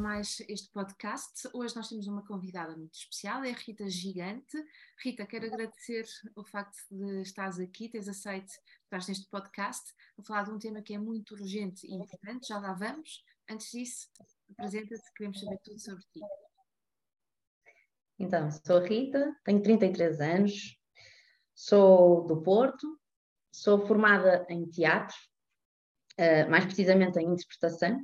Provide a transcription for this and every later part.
Mais este podcast. Hoje nós temos uma convidada muito especial, é a Rita Gigante. Rita, quero agradecer o facto de estares aqui, teres aceito estar neste podcast, a falar de um tema que é muito urgente e importante, já lá vamos. Antes disso, apresenta-te, queremos saber tudo sobre ti. Então, sou a Rita, tenho 33 anos, sou do Porto, sou formada em teatro, eh, mais precisamente em interpretação,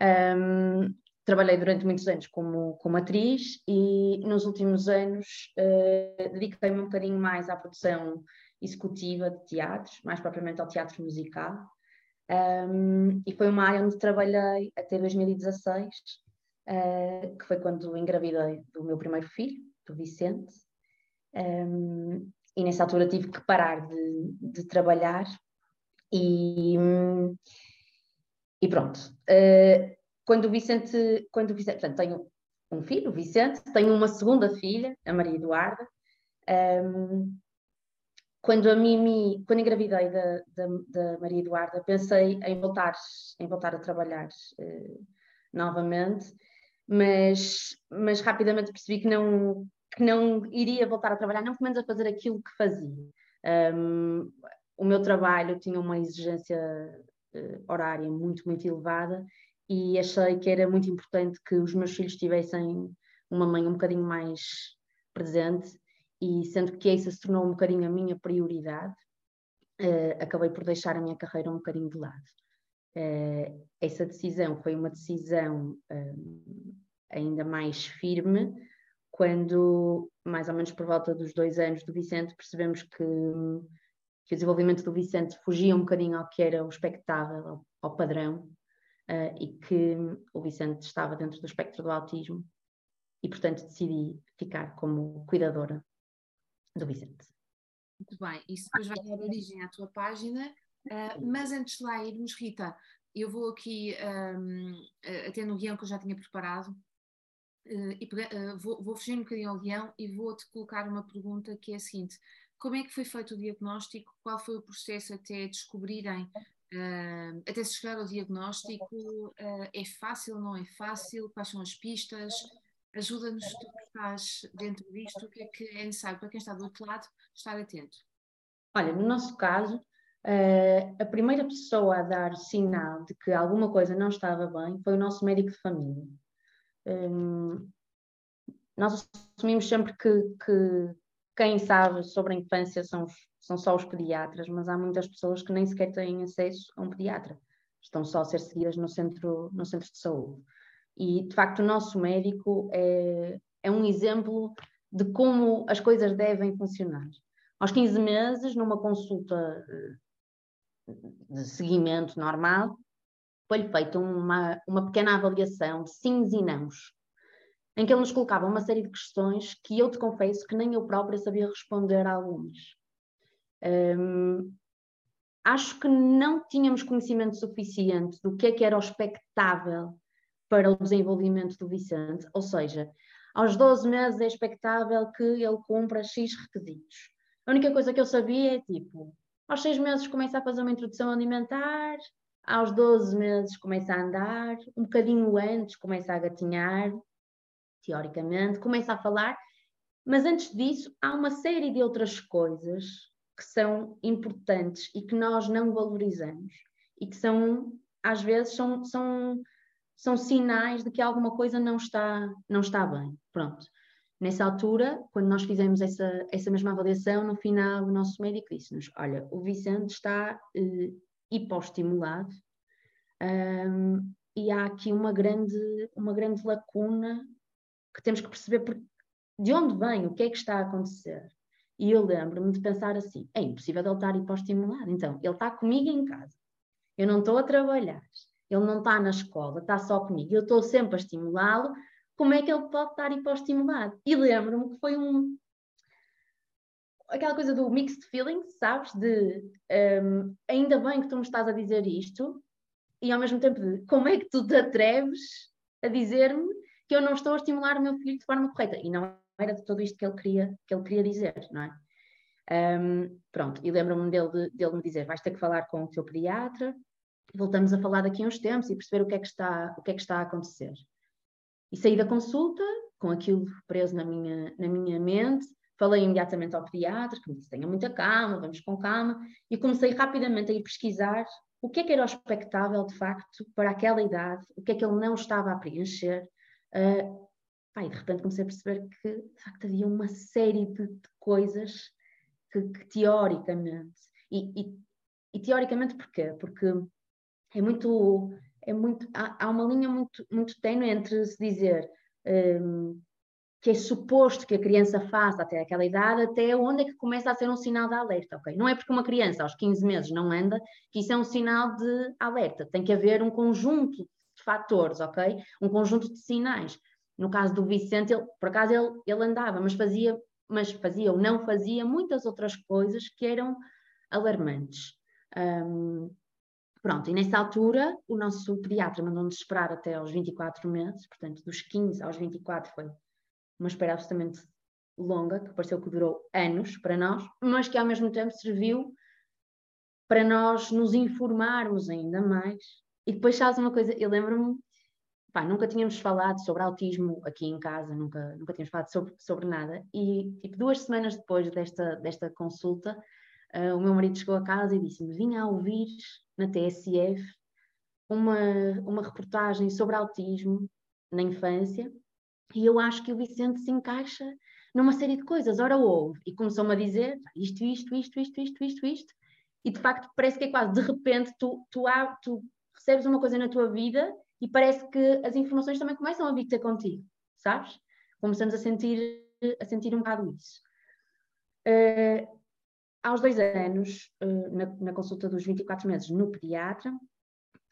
um, trabalhei durante muitos anos como, como atriz e nos últimos anos uh, dediquei-me um bocadinho mais à produção executiva de teatros, mais propriamente ao teatro musical. Um, e foi uma área onde trabalhei até 2016, uh, ah, que foi quando engravidei do meu primeiro filho, do Vicente. Um, e nessa altura tive que parar de, de trabalhar e, e pronto. Uh, quando o Vicente, quando o Vicente, portanto, tenho um filho, o Vicente, tenho uma segunda filha, a Maria Eduarda. Um, quando a Mimi, quando engravidei da, da, da, Maria Eduarda, pensei em voltar, em voltar a trabalhar uh, novamente, mas, mas rapidamente percebi que não, que não iria voltar a trabalhar, não pelo menos a fazer aquilo que fazia. Um, o meu trabalho tinha uma exigência uh, horária muito, muito elevada e achei que era muito importante que os meus filhos tivessem uma mãe um bocadinho mais presente e sendo que essa se tornou um bocadinho a minha prioridade, uh, acabei por deixar a minha carreira um bocadinho de lado. Uh, essa decisão foi uma decisão uh, ainda mais firme quando, mais ou menos por volta dos dois anos do Vicente, percebemos que, que o desenvolvimento do Vicente fugia um bocadinho ao que era o expectável, ao, ao padrão, uh, e que o Vicente estava dentro do espectro do autismo e, portanto, decidi ficar como cuidadora do Vicente. Muito bem, isso depois vai dar origem à tua página, uh, mas antes de lá irmos, Rita, eu vou aqui, um, ehm, até no guião que eu já tinha preparado, uh, e uh, vou, vou fugir um bocadinho ao guião e vou-te colocar uma pergunta que é a seguinte: como é que foi feito o diagnóstico? Qual foi o processo até descobrirem Uh, até se chegar ao diagnóstico, uh, é fácil, não é fácil? Quais são as pistas? Ajuda-nos, tu que estás dentro disto, o que é que é necessário para quem está do outro lado estar atento? Olha, no nosso caso, uh, a primeira pessoa a dar sinal de que alguma coisa não estava bem foi o nosso médico de família. Um, nós assumimos sempre que, que quem sabe sobre a infância são são só os pediatras, mas há muitas pessoas que nem sequer têm acesso a um pediatra, estão só a ser seguidas no centro, no centro de saúde. E, de facto, o nosso médico é, é um exemplo de como as coisas devem funcionar. Aos 15 meses, numa consulta eh, de seguimento normal, foi-lhe feita uma, uma pequena avaliação de sims e nãos, em que ele nos colocava uma série de questões que eu te confesso que nem eu própria sabia responder a algumas. Um, acho que não tínhamos conhecimento suficiente do que é que era o expectável para o desenvolvimento do Vicente, ou seja, aos 12 meses é expectável que ele cumpra X requisitos. A única coisa que eu sabia é tipo, aos 6 meses começa a fazer uma introdução alimentar, aos 12 meses começa a andar, um bocadinho antes começa a gatinhar, teoricamente, começa a falar, mas antes disso há uma série de outras coisas que são importantes e que nós não valorizamos e que são, às vezes, são, são, são sinais de que alguma coisa não está, não está bem. Pronto. Nessa altura, quando nós fizemos essa, essa mesma avaliação, no final o nosso médico disse-nos: Olha, o Vicente está eh, hipostimulado um, e há aqui uma grande, uma grande lacuna que temos que perceber de onde vem, o que é que está a acontecer. E eu lembro-me de pensar assim: é impossível ele estar hipostimulado. Então, ele está comigo em casa, eu não estou a trabalhar, ele não está na escola, está só comigo, eu estou sempre a estimulá-lo, como é que ele pode estar hipostimulado? E lembro-me que foi um. aquela coisa do mixed feelings, sabes? De um, ainda bem que tu me estás a dizer isto, e ao mesmo tempo de como é que tu te atreves a dizer-me que eu não estou a estimular o meu filho de forma correta? E não era de tudo isto que ele queria, que ele queria dizer, não é? Um, pronto, e lembro-me dele, dele me dizer: vais ter que falar com o teu pediatra, voltamos a falar daqui a uns tempos e perceber o que é que está, o que é que está a acontecer. E saí da consulta com aquilo preso na minha, na minha mente, falei imediatamente ao pediatra, que me disse: tenha muita calma, vamos com calma, e comecei rapidamente a ir pesquisar o que é que era o expectável de facto para aquela idade, o que é que ele não estava a preencher. Uh, pá, e de repente comecei a perceber que de facto havia uma série de, de coisas que, que, teoricamente, e, e, e, teoricamente porquê? Porque é muito, é muito há, há uma linha muito, muito tenue entre se dizer um, que é suposto que a criança faça até aquela idade, até onde é que começa a ser um sinal de alerta, ok? Não é porque uma criança aos 15 meses não anda que isso é um sinal de alerta. Tem que haver um conjunto fatores, ok? Um conjunto de sinais. No caso do Vicente, ele, por acaso ele, ele andava, mas fazia, mas fazia ou não fazia muitas outras coisas que eram alarmantes. Um, pronto, e nessa altura o nosso pediatra mandou-nos esperar até aos 24 meses, portanto, dos 15 aos 24 foi uma espera absolutamente longa, que pareceu que durou anos para nós, mas que ao mesmo tempo serviu para nós nos informarmos ainda mais. E depois, sabes uma coisa, eu lembro-me nunca tínhamos falado sobre autismo aqui em casa, nunca, nunca tínhamos falado sobre, sobre nada. E tipo, duas semanas depois desta, desta consulta, uh, o meu marido chegou a casa e disse-me: Vinha a ouvir na TSF uma, uma reportagem sobre autismo na infância, e eu acho que o Vicente se encaixa numa série de coisas. Ora, ouve, e começou-me a dizer isto, isto, isto, isto, isto, isto, isto, e de facto parece que é quase de repente tu, tu, tu recebes uma coisa na tua vida e parece que as informações também começam a vir ter contigo, sabes? Começamos a sentir, a sentir um bocado isso. Uh, aos dois anos, uh, na, na, consulta dos 24 meses no pediatra,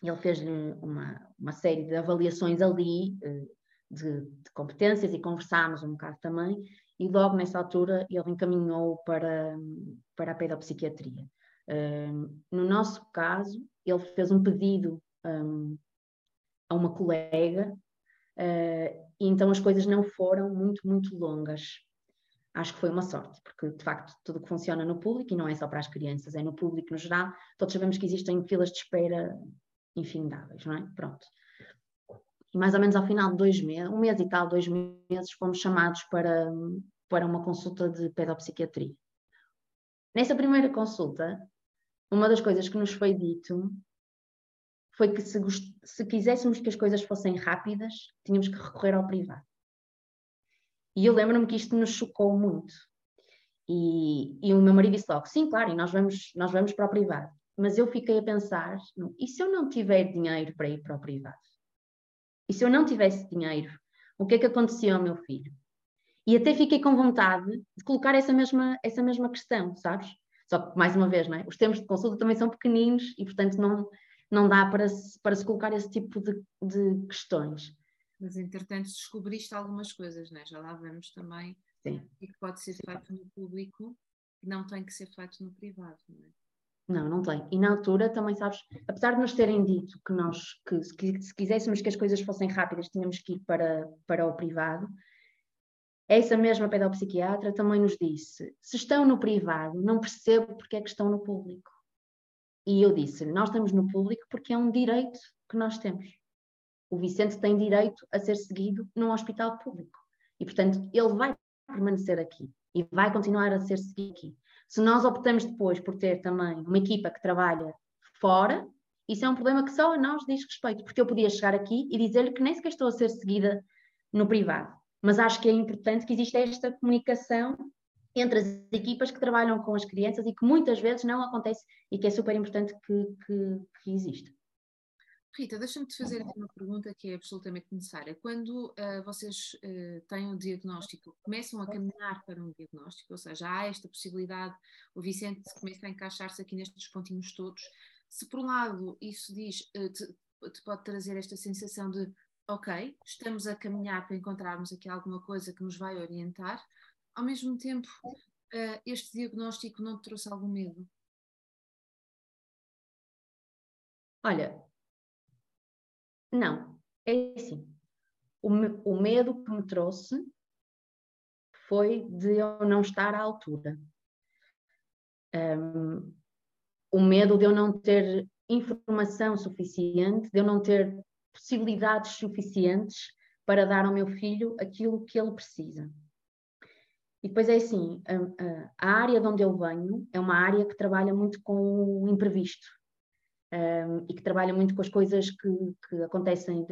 ele fez-lhe uma, uma série de avaliações ali uh, de, de, competências e conversámos um bocado também, e logo nessa altura ele encaminhou para, para a pedopsiquiatria. no nosso caso, ele fez um pedido um, a uma colega, uh, e então as coisas não foram muito, muito longas. Acho que foi uma sorte, porque de facto tudo que funciona no público, e não é só para as crianças, é no público no geral, todos sabemos que existem filas de espera infindáveis, não é? Pronto. E mais ou menos ao final de dois meses, um mês e tal, dois meses, fomos chamados para, para uma consulta de pedopsiquiatria. Nessa primeira consulta, uma das coisas que nos foi dito foi que se, se quiséssemos que as coisas fossem rápidas, tínhamos que recorrer ao privado. E eu lembro-me que isto nos chocou muito. E, e, o meu marido disse logo: sim, claro, e nós vamos, nós vamos para o privado. Mas eu fiquei a pensar: e se eu não tiver dinheiro para ir para o privado? E se eu não tivesse dinheiro, o que é que acontecia ao meu filho? E até fiquei com vontade de colocar essa mesma, essa mesma questão, sabes? Só que, mais uma vez, é? os termos de consulta também são pequeninos e, portanto, não, não dá para se, para se colocar esse tipo de, de questões. Mas, entretanto, descobriste algumas coisas, né? já lá vemos também Sim. e que pode ser feito no público e não tem que ser feito no privado. Não, é? não, não tem. E na altura também, sabes, apesar de nos terem dito que nós, que se, se quiséssemos que as coisas fossem rápidas, tínhamos que ir para, para o privado, essa mesma pedopsiquiatra também nos disse: se estão no privado, não percebo porque é que estão no público. E eu disse: nós estamos no público porque é um direito que nós temos. O Vicente tem direito a ser seguido num hospital público. E, portanto, ele vai permanecer aqui e vai continuar a ser seguido aqui. Se nós optamos depois por ter também uma equipa que trabalha fora, isso é um problema que só a nós diz respeito, porque eu podia chegar aqui e dizer-lhe que nem sequer estou a ser seguida no privado. Mas acho que é importante que exista esta comunicação entre as equipas que trabalham com as crianças e que muitas vezes não acontece e que é super importante que, que, que exista. Rita, deixa-me te fazer uma pergunta que é absolutamente necessária. Quando uh, vocês uh, têm um diagnóstico, começam a caminhar para um diagnóstico, ou seja, há esta possibilidade, o Vicente começa a encaixar-se aqui nestes pontinhos todos. Se por um lado isso diz, uh, te, te pode trazer esta sensação de ok, estamos a caminhar para encontrarmos aqui alguma coisa que nos vai orientar, ao mesmo tempo, uh, este diagnóstico não te trouxe algum medo? Olha, não, é assim. O, o medo que me trouxe foi de eu não estar à altura. Um, o medo de eu não ter informação suficiente, de eu não ter possibilidades suficientes para dar ao meu filho aquilo que ele precisa. E depois é assim, a, a, área de onde eu venho é uma área que trabalha muito com o imprevisto um, e que trabalha muito com as coisas que, que, acontecem.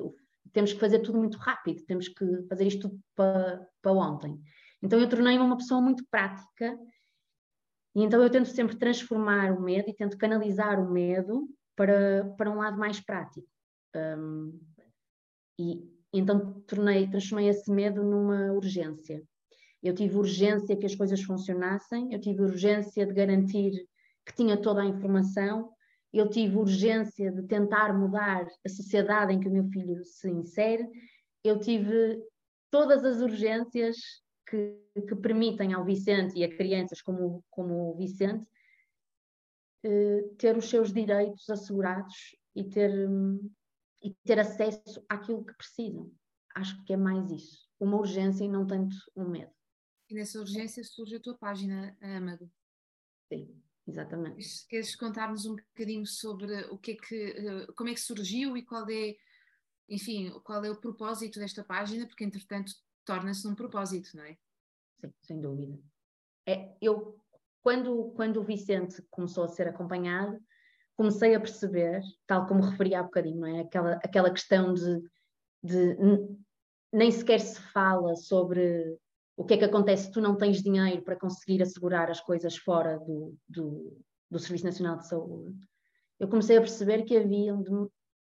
Temos que fazer tudo muito rápido, temos que fazer isto tudo para, ontem. Então eu tornei-me uma pessoa muito prática e então eu tento sempre transformar o medo e tento canalizar o medo para, para um lado mais prático. Um, e então tornei, transformei esse medo numa urgência. Eu tive urgência que as coisas funcionassem, eu tive urgência de garantir que tinha toda a informação, eu tive urgência de tentar mudar a sociedade em que o meu filho se insere, eu tive todas as urgências que, que permitem ao Vicente e a crianças como, como o Vicente eh, ter os seus direitos assegurados e ter, e ter acesso àquilo que precisam. Acho que é mais isso. Uma urgência e não tanto um medo. E nessa urgência surge a tua página, Amado. Sim, exatamente. Queres contar-nos um bocadinho sobre o que é que, eh, como é que surgiu e qual é, enfim, qual é o propósito desta página, porque entretanto torna-se um propósito, não é? Sim, sem dúvida. É, eu, quando, quando o Vicente começou a ser acompanhado, comecei a perceber, tal como referi há bocadinho, é? Aquela, aquela questão de, de nem sequer se fala sobre o que é que acontece se tu não tens dinheiro para conseguir assegurar as coisas fora do, do, do Serviço Nacional de Saúde, eu comecei a perceber que havia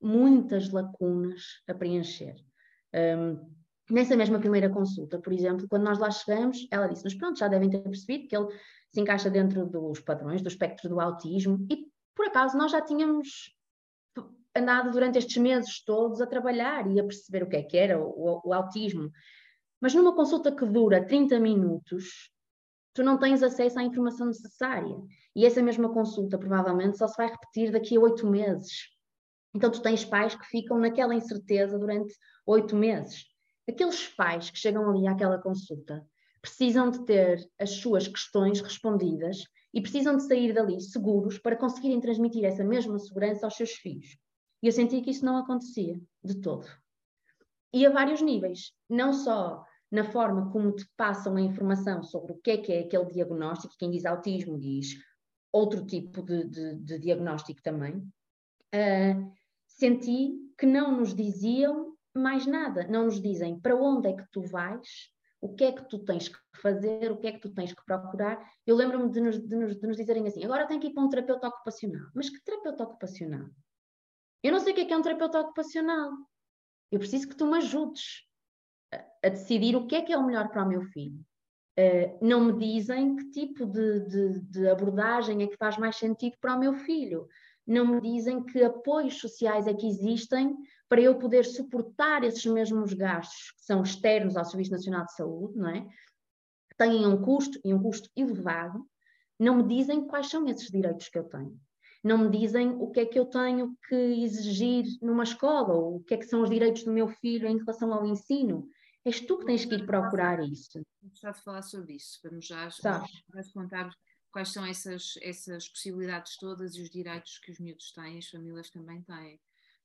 muitas lacunas a preencher. Um, nessa mesma primeira consulta, por exemplo, quando nós lá chegamos, ela disse-nos: Pronto, já devem ter percebido que ele se encaixa dentro dos padrões do espectro do autismo, e por acaso nós já tínhamos andado durante estes meses todos a trabalhar e a perceber o que é que era o, o, o autismo. Mas numa consulta que dura 30 minutos, tu não tens acesso à informação necessária. E essa mesma consulta provavelmente só se vai repetir daqui a oito meses. Então tu tens pais que ficam naquela incerteza durante oito meses. Aqueles pais que chegam ali àquela consulta precisam de ter as suas questões respondidas e precisam de sair dali seguros para conseguirem transmitir essa mesma segurança aos seus filhos. E eu senti que isso não acontecia de todo. E a vários níveis, não só na forma como te passam a informação sobre o que é que é aquele diagnóstico, quem diz autismo diz outro tipo de, de, de diagnóstico também, uh, senti que não nos diziam mais nada, não nos dizem para onde é que tu vais, o que é que tu tens que fazer, o que é que tu tens que procurar. Eu lembro-me de nos, de, nos, de nos dizerem assim: agora tem que ir para um terapeuta ocupacional. Mas que terapeuta ocupacional? Eu não sei o que é que é um terapeuta ocupacional. Eu preciso que tu me ajudes a decidir o que é que é o melhor para o meu filho. Uh, não me dizem que tipo de, de, de, abordagem é que faz mais sentido para o meu filho. Não me dizem que apoios sociais é que existem para eu poder suportar esses mesmos gastos que são externos ao Serviço Nacional de Saúde, não é? Que têm um custo e um custo elevado. Não me dizem quais são esses direitos que eu tenho. Não me dizem o que é que eu tenho que exigir numa escola, ou o que é que são os direitos do meu filho em relação ao ensino És tu que tens que ir procurar isso. Vamos já falar sobre isso. Vamos já, já contar quais são essas, essas possibilidades todas e os direitos que os miúdos têm, as famílias também têm.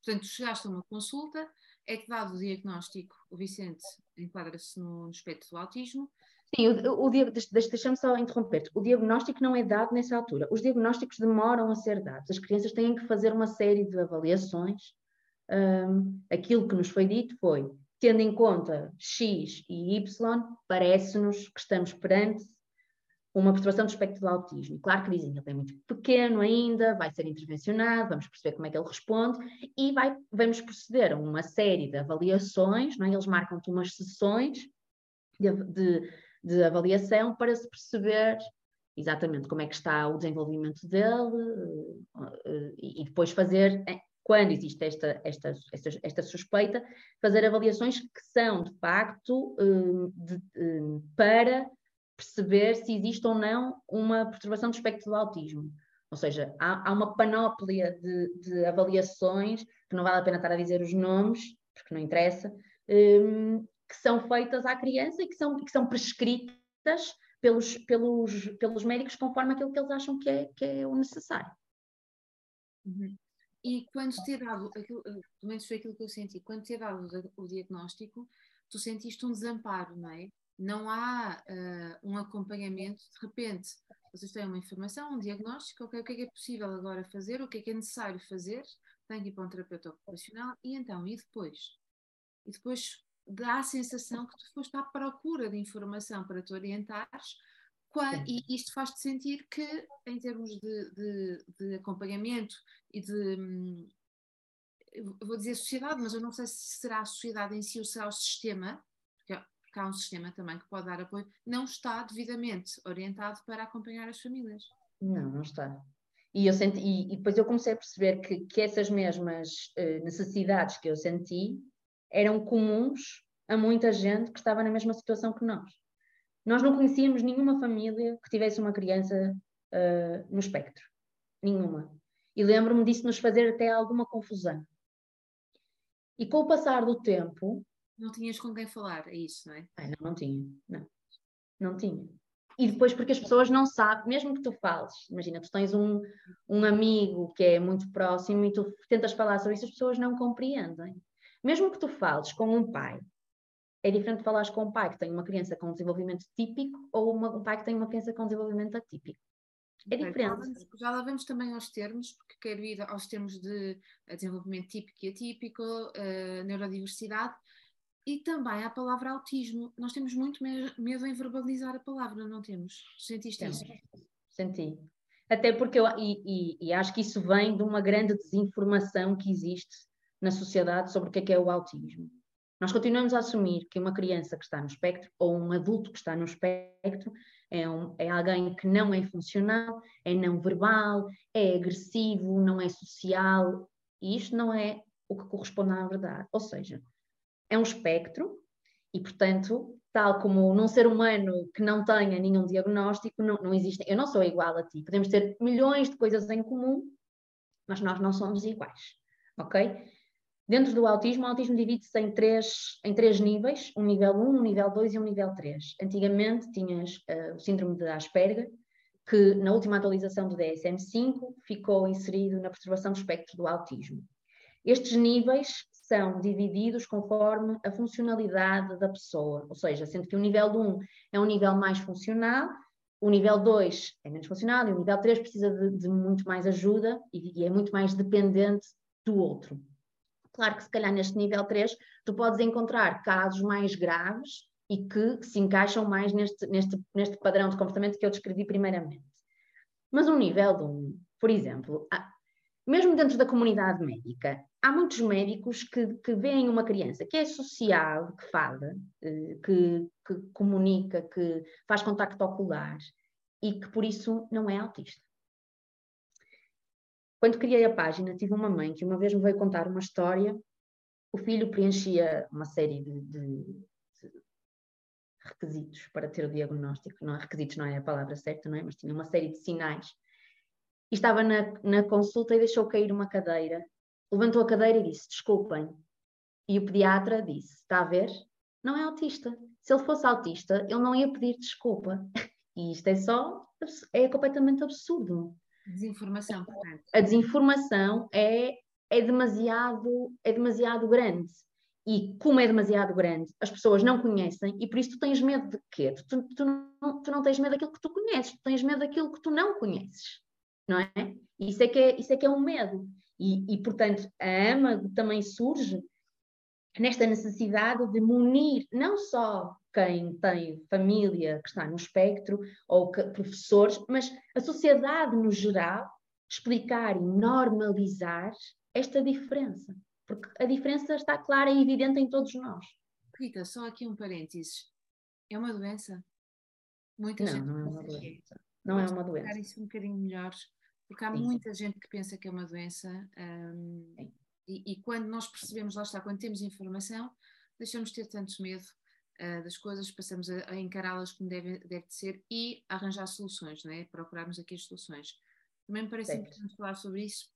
Portanto, chegaste a uma consulta, é-te dado o diagnóstico, o Vicente enquadra-se no, no espectro do autismo. Sim, o, o, deixa-me só interromper-te. O diagnóstico não é dado nessa altura. Os diagnósticos demoram a ser dados. As crianças têm que fazer uma série de avaliações. Um, aquilo que nos foi dito foi tendo em conta X e Y, parece-nos que estamos perante uma perturbação do espectro do autismo. Claro que dizem que ele é muito pequeno ainda, vai ser intervencionado, vamos perceber como é que ele responde e vai, vamos proceder a uma série de avaliações, não é? eles marcam-te umas sessões de, de, de, avaliação para se perceber exatamente como é que está o desenvolvimento dele eh, eh, e depois fazer quando existe esta, esta, esta, esta suspeita, fazer avaliações que são, de facto, hum, de, para perceber se existe ou não uma perturbação do espectro do autismo. Ou seja, há, há uma panóplia de, de, avaliações, que não vale a pena estar a dizer os nomes, porque não interessa, um, que são feitas à criança e que são, que são prescritas pelos, pelos, pelos médicos conforme aquilo que eles acham que é, que é o necessário. Uhum. E quando te é dado, pelo menos foi aquilo que eu senti, quando te é dado o diagnóstico, tu sentiste um desamparo, não é? Não há uh, um acompanhamento, de repente, vocês têm uma informação, um diagnóstico, okay, o que é que é possível agora fazer, o que é que é necessário fazer, tem que ir para um terapeuta ocupacional, e então, e depois? E depois dá a sensação que tu foste à procura de informação para te orientares, e isto faz-te sentir que, em termos de, de, de acompanhamento e de, vou dizer sociedade, mas eu não sei se será a sociedade em si ou será o sistema, porque, há um sistema também que pode dar apoio, não está devidamente orientado para acompanhar as famílias. Não, não está. E, eu senti, e, e depois eu comecei a perceber que, que essas mesmas uh, necessidades que eu senti eram comuns a muita gente que estava na mesma situação que nós. Nós não conhecíamos nenhuma família que tivesse uma criança uh, no espectro. Nenhuma. E lembro-me disso nos fazer até alguma confusão. E com o passar do tempo. Não tinhas com quem falar, é isso, não é? Não, não tinha. Não. Não tinha. E depois, porque as pessoas não sabem, mesmo que tu fales, imagina, tu tens um, um amigo que é muito próximo e tu tentas falar sobre isso, as pessoas não compreendem. Mesmo que tu fales com um pai é diferente de falares com um pai que tem uma criança com desenvolvimento típico ou uma, um pai que tem uma criança com desenvolvimento atípico. É okay, diferente. Já lá vamos também aos termos, porque quero ir aos termos de desenvolvimento típico e atípico, uh, neurodiversidade e também a palavra autismo. Nós temos muito medo em verbalizar a palavra, não temos? Sentiste isso? Senti. Até porque eu, e, e, e, acho que isso vem de uma grande desinformação que existe na sociedade sobre o que é, que é o autismo. Nós continuamos a assumir que uma criança que está no espectro ou um adulto que está no espectro é, um, é alguém que não é funcional, é não verbal, é agressivo, não é social, e isto não é o que corresponde à verdade. Ou seja, é um espectro e, portanto, tal como num ser humano que não tenha nenhum diagnóstico, não, não existe. Eu não sou igual a ti. Podemos ter milhões de coisas em comum, mas nós não somos iguais. Ok? Dentro do autismo, o autismo divide-se em três, em três níveis, um nível 1, um nível 2 e um nível 3. Antigamente tinhas uh, o síndrome de Asperger, que na última atualização do DSM-5 ficou inserido na perturbação do espectro do autismo. Estes níveis são divididos conforme a funcionalidade da pessoa, ou seja, sendo que o nível 1 é um nível mais funcional, o nível 2 é menos funcional e o nível 3 precisa de, de muito mais ajuda e, e é muito mais dependente do outro. Claro que se calhar neste nível 3 tu podes encontrar casos mais graves e que se encaixam mais neste, neste, neste padrão de comportamento que eu descrevi primeiramente. Mas um nível de 1, por exemplo, mesmo dentro da comunidade médica, há muitos médicos que, que veem uma criança que é social, que fala, eh, que, que comunica, que faz contacto ocular e que por isso não é autista. Quando criei a página, tive uma mãe que uma vez me veio contar uma história. O filho preenchia uma série de, de, de requisitos para ter o diagnóstico. Não, requisitos não é a palavra certa, não é? Mas tinha uma série de sinais. E estava na, na consulta e deixou cair uma cadeira. Levantou a cadeira e disse: Desculpem. E o pediatra disse: Está a ver? Não é autista. Se ele fosse autista, ele não ia pedir desculpa. E isto é só, é completamente absurdo. Desinformação, portanto. A desinformação é, é, demasiado, é demasiado grande. E como é demasiado grande, as pessoas não conhecem e por isso tu tens medo de quê? Tu, tu, não, tu não tens medo daquilo que tu conheces, tu tens medo daquilo que tu não conheces, não é? Isso é que é, isso é, que é um medo. E, e, portanto, a AMA também surge nesta necessidade de munir não só quem tem família que está no espectro ou que, professores, mas a sociedade no geral explicar e normalizar esta diferença, porque a diferença está clara e evidente em todos nós. Rita, só aqui um parênteses. É uma doença? Muita não, gente não é uma doença. Não é uma doença. isso um bocadinho melhor porque há Sim. muita gente que pensa que é uma doença um, e, e, quando nós percebemos, lá está, quando temos informação, deixamos de ter tanto medo uh, das coisas, passamos a, a encará-las como deve, deve de ser e arranjar soluções, não é? procurarmos aqui as soluções. Também me parece certo. importante falar sobre isso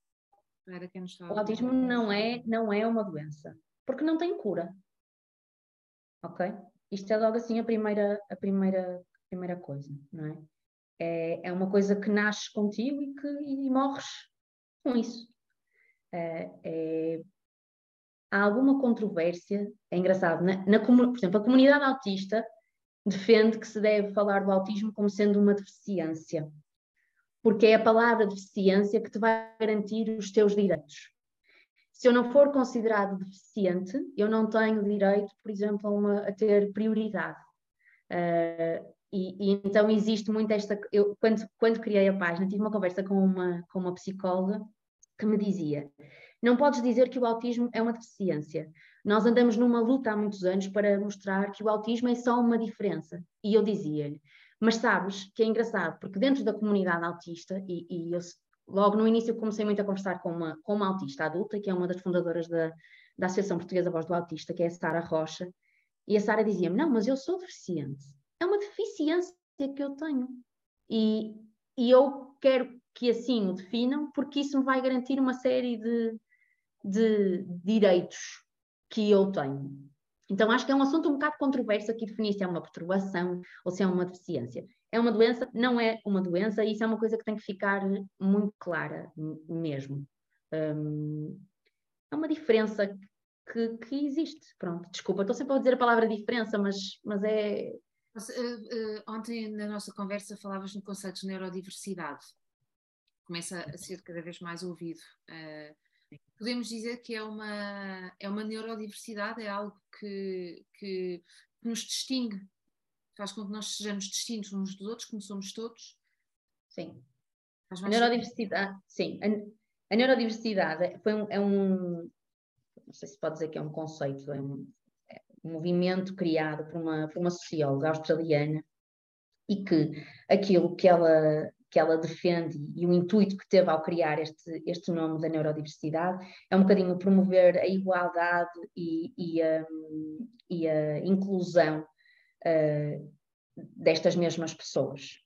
para quem nos está O autismo não é, não é uma doença, porque não tem cura. Ok? Isto é logo assim a primeira, a primeira, a primeira coisa, não é? É? É uma coisa que nasce contigo e que e morres com isso. É, é, há alguma controvérsia, é engraçado, na, na, por exemplo, a comunidade autista defende que se deve falar do autismo como sendo uma deficiência porque é a palavra deficiência que te vai garantir os teus direitos. Se eu não for considerado deficiente, eu não tenho direito, por exemplo, a, uma, a ter prioridade. Uh, e, e, então existe muito esta. Eu, quando, quando criei a página, tive uma conversa com uma, com uma psicóloga que me dizia: não podes dizer que o autismo é uma deficiência. Nós andamos numa luta há muitos anos para mostrar que o autismo é só uma diferença. E eu dizia-lhe: mas sabes que é engraçado, porque dentro da comunidade autista, e, e eu, logo no início comecei muito a conversar com uma, com uma autista adulta, que é uma das fundadoras da, da Associação Portuguesa Voz do Autista, que é a Sara Rocha, e a Sara dizia-me: Não, mas eu sou deficiente. É uma deficiência que eu tenho. E, e eu quero que assim o definam, porque isso me vai garantir uma série de, de direitos que eu tenho. Então, acho que é um assunto um bocado controverso aqui definir se é uma perturbação ou se é uma deficiência. É uma doença, não é uma doença, e isso é uma coisa que tem que ficar muito clara mesmo. Um, é uma diferença que, que, existe. Pronto, desculpa, estou sempre a dizer a palavra diferença, mas, mas é. Uh, uh, ontem na nossa conversa falavas no conceito de neurodiversidade. Começa a ser cada vez mais ouvido. Uh, podemos dizer que é uma, é uma neurodiversidade, é algo que, que, nos distingue, faz com que nós sejamos distintos uns dos outros, como somos todos. Sim. A neurodiversidade, sim. A, a, neurodiversidade foi um, é um, não sei se pode dizer que é um conceito, é um, é um movimento criado por uma, por uma socióloga australiana e que aquilo que ela que ela defende e o intuito que teve ao criar este, este nome da neurodiversidade é um bocadinho promover a igualdade e, e, a, e a, inclusão uh, destas mesmas pessoas.